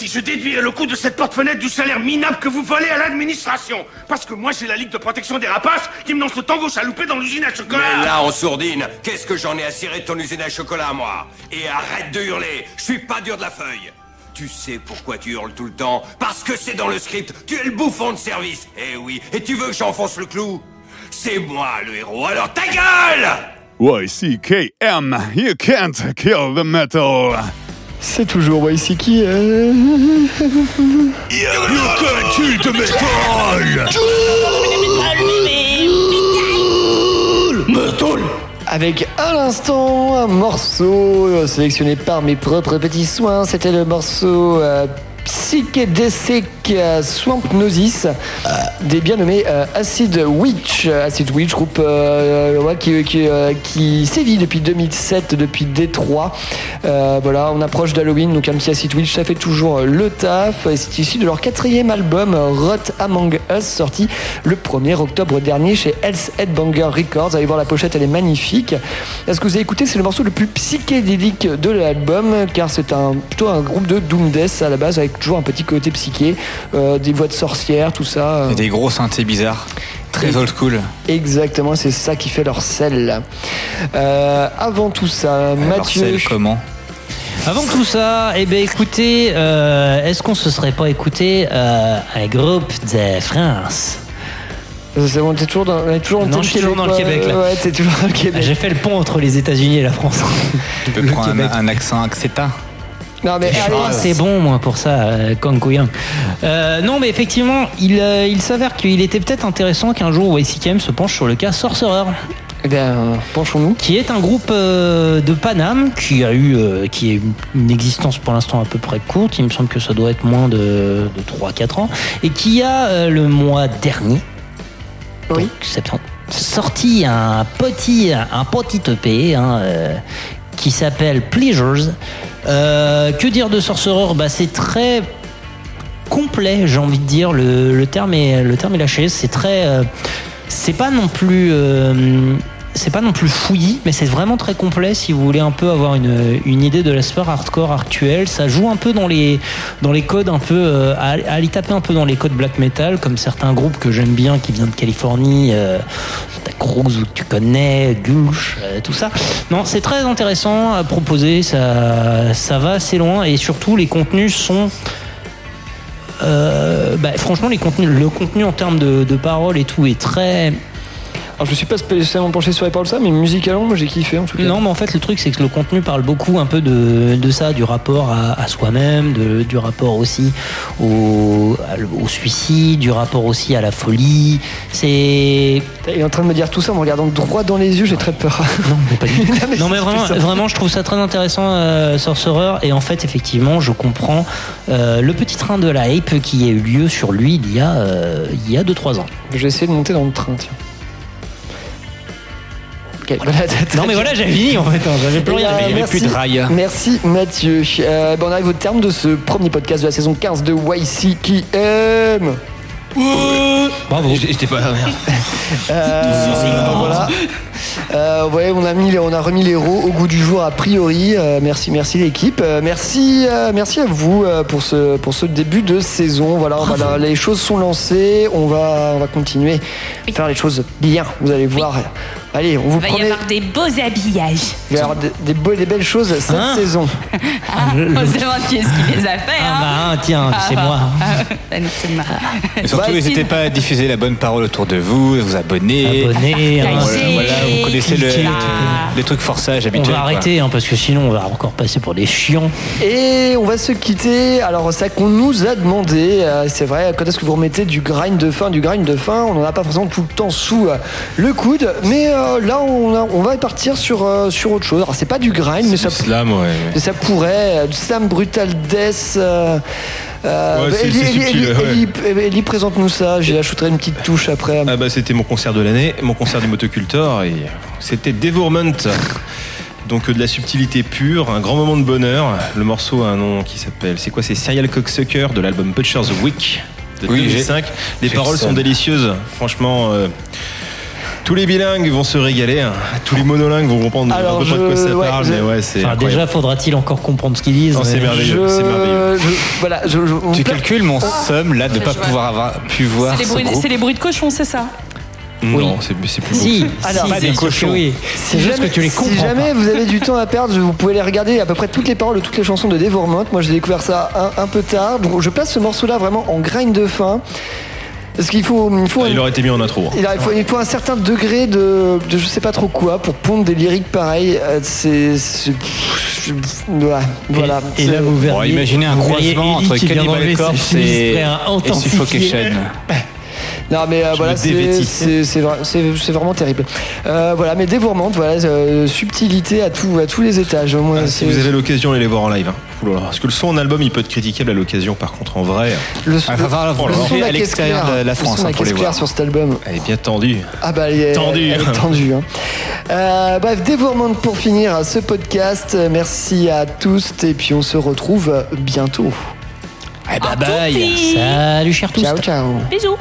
Avertis, je déduirai le coût de cette porte-fenêtre du salaire minable que vous volez à l'administration. Parce que moi, j'ai la Ligue de protection des rapaces qui me lance le tango chaloupé dans l'usine à chocolat. Mais là, en sourdine, qu'est-ce que j'en ai à cirer de ton usine à chocolat, moi? Et arrête de hurler, je suis pas dur de la feuille. Tu sais pourquoi tu hurles tout le temps? Parce que c'est dans le script, tu es le bouffon de service. Eh oui, et tu veux que j'enfonce le clou? C'est moi le héros, alors ta gueule YCKM, you can't kill the metal. C'est toujours YC qui. kill the metal. Avec à l'instant un morceau sélectionné par mes propres petits soins. C'était le morceau euh, euh, Swamp Gnosis des bien nommés euh, Acid Witch. Acid Witch, groupe euh, qui, qui, euh, sévit depuis 2007, depuis Détroit. Euh, voilà, on approche d'Halloween, donc un petit Acid Witch, ça fait toujours le taf. C'est issu de leur quatrième album, Rot Among Us, sorti le 1er octobre dernier chez Hell's Headbanger Records. Allez voir la pochette, elle est magnifique. Est-ce que vous avez écouté C'est le morceau le plus psychédélique de l'album, car c'est un, plutôt un groupe de Doom Death à la base, avec toujours un petit côté psyché, euh, des voix de sorcières, tout ça. Et des gros synthés bizarres. Très old school. Exactement, c'est ça qui fait leur sel. Euh, avant tout ça, Mathieu. Comment Avant tout ça, eh ben écoutez, euh, est-ce qu'on se serait pas écouté euh, un groupe de France C'est bon, t'es toujours dans, on est toujours Non, je suis toujours dans le Québec là. Ouais, t'es toujours dans le Québec. J'ai fait le pont entre les États-Unis et la France. Tu peux prendre un, un accent acceta Non mais Ah, c'est bon moi pour ça, euh. Euh, non mais effectivement, il, euh, il s'avère qu'il était peut-être intéressant qu'un jour YCKM se penche sur le cas Sorcerer. Eh bien, penchons-nous. Qui est un groupe euh, de Paname qui a eu euh, qui a eu une existence pour l'instant à peu près courte. Il me semble que ça doit être moins de, de 3-4 ans. Et qui a euh, le mois dernier, donc septembre, sorti un petit, un petit EP hein, euh, qui s'appelle Pleasures. Euh, que dire de Sorcerer bah, C'est très complet, j'ai envie de dire. Le, terme est le terme lâché. C'est très, euh, c'est pas non plus, euh, c'est pas non plus fouillis, mais c'est vraiment très complet. Si vous voulez un peu avoir une, idée de la sphère hardcore actuelle, ça joue un peu dans les codes un peu euh, à, à aller taper un peu dans les codes black metal, comme certains groupes que j'aime bien qui viennent de Californie, euh, Santa Cruz tu connais, Gulch, euh, tout ça. Non, c'est très intéressant à proposer. Ça ça va assez loin et surtout les contenus sont euh, bah, franchement, les contenus, le contenu en termes de, de paroles et tout est très. Alors, je me suis pas spécialement penché sur les paroles de ça, mais musicalement, moi j'ai kiffé en tout cas. Non, mais en fait, le truc, c'est que le contenu parle beaucoup un peu de, de ça, du rapport à, à soi-même, du rapport aussi au, suicide, du rapport aussi à la folie. C'est. Il est en train de me dire tout ça en me regardant droit dans les yeux, j'ai très peur. Non, mais pas du tout. non, mais vraiment, vraiment, je trouve ça très intéressant, euh, Sorcerer. Et en fait, effectivement, je comprends euh, le petit train de la hype qui a eu lieu sur lui il y a, euh, il y a 2-3 ans. Je vais essayer de monter dans le train, tiens. Ok, voilà, Non, mais voilà, j'avais fini en fait. hein, J'avais plus rien. Il avait plus de rails. Merci Mathieu. Euh, ben, on arrive au terme de ce premier podcast de la saison 15 de YCKM. Bravo. J'étais pas. Euh, voilà. Euh, ouais, on a mis, on a remis les héros au goût du jour a priori. Euh, merci, merci l'équipe. Euh, merci, euh, merci à vous euh, pour ce pour ce début de saison. Voilà, voilà, les choses sont lancées. On va on va continuer à faire les choses bien. Vous allez voir. Allez, on vous Il va y avoir des beaux habillages. Il va y avoir des, des beaux- des belles choses cette Hein saison. Ah, on se demande qui est-ce qui les a fait. Ah, hein. bah, hein, tiens, c'est moi. ah, non, c'est moi. Et surtout, Bah, n'hésitez pas à diffuser la bonne parole autour de vous, vous abonner. Abonner, hein. voilà, voilà, vous connaissez le, les trucs forçage On habituels. va quoi. arrêter hein, parce que sinon on va encore passer pour des chiants. Et on va se quitter. Alors, ça qu'on nous a demandé, euh, c'est vrai, quand est-ce que vous remettez du grind de fin Du grind de fin, on n'en a pas forcément tout le temps sous euh, le coude. Mais euh, là, on, a- on va partir sur, euh, sur autre chose. Alors, c'est pas du grind, mais ça, Slam, ouais. mais ça pourrait. euh, Du slam brutal death. euh, euh, Ouais, c'est- Ellie- c'est Ellie- subtil, Ellie- ouais. Ellie- Ellie, présente-nous ça. J'ai ajouté une petite touche après. Ah bah c'était mon concert de l'année, mon concert du motocultor et c'était Devourment. Donc euh, de la subtilité pure, un grand moment de bonheur. Le morceau a un nom qui s'appelle, c'est quoi C'est Serial Cocksucker de l'album Butcher's Week de Oui, 2005. Les j'ai paroles le sont délicieuses, franchement. euh, Tous les bilingues vont se régaler, hein. tous les monolingues vont comprendre Alors, un peu de quoi je- ça ouais, parle, je- mais ouais, c'est Enfin, incroyable. déjà, faudra-t-il encore comprendre ce qu'ils disent Non, c'est mais- merveilleux, c'est merveilleux. je- voilà, je, je- Tu calcules mon somme là de Ouais, pas je vois. pouvoir avoir pu voir C'est les, ce les bruits de cochon, c'est ça? Non, c'est c'est plus Si. Alors, si, pas des cochons. oui. C'est juste jamais- que tu les comprends Si jamais pas. vous avez du temps à perdre, vous pouvez les regarder à peu près toutes les paroles de toutes les chansons de Devormont. Moi, j'ai découvert ça un, un peu tard. Donc, je place ce morceau-là vraiment en grind de fin. Parce qu'il faut, il faut, Il aurait été mis en intro. hein. il faut, il faut un certain degré de, de je sais pas trop quoi pour pondre des lyriques pareils. Euh, C'est, ouais, voilà. Et C'est- là, vous Bon, imaginez un croisement entre Cannibal Corpse et, et. Suffocation. Non mais euh, voilà c'est c'est c'est vra- c'est- c'est vraiment terrible. Euh, voilà mais dévorement voilà euh, subtilité à tout à tous les étages. Moi, Ah, si c'est- vous avez l'occasion, allez les voir en live. hein. Parce que le son en album, il peut être critiquable à l'occasion, par contre, en vrai, le, son- Ah, le le son à l'extérieur claire, de la le France, son hein, pour les voir. sur cet album. elle est bien tendue. Ah bah elle est Tendue. Elle, est tendue. hein. Euh, bref, dévorement pour finir ce podcast. Merci à tous et puis on se retrouve bientôt. Eh, bye bye. Salut, cher tous. Ciao ciao. Bisous.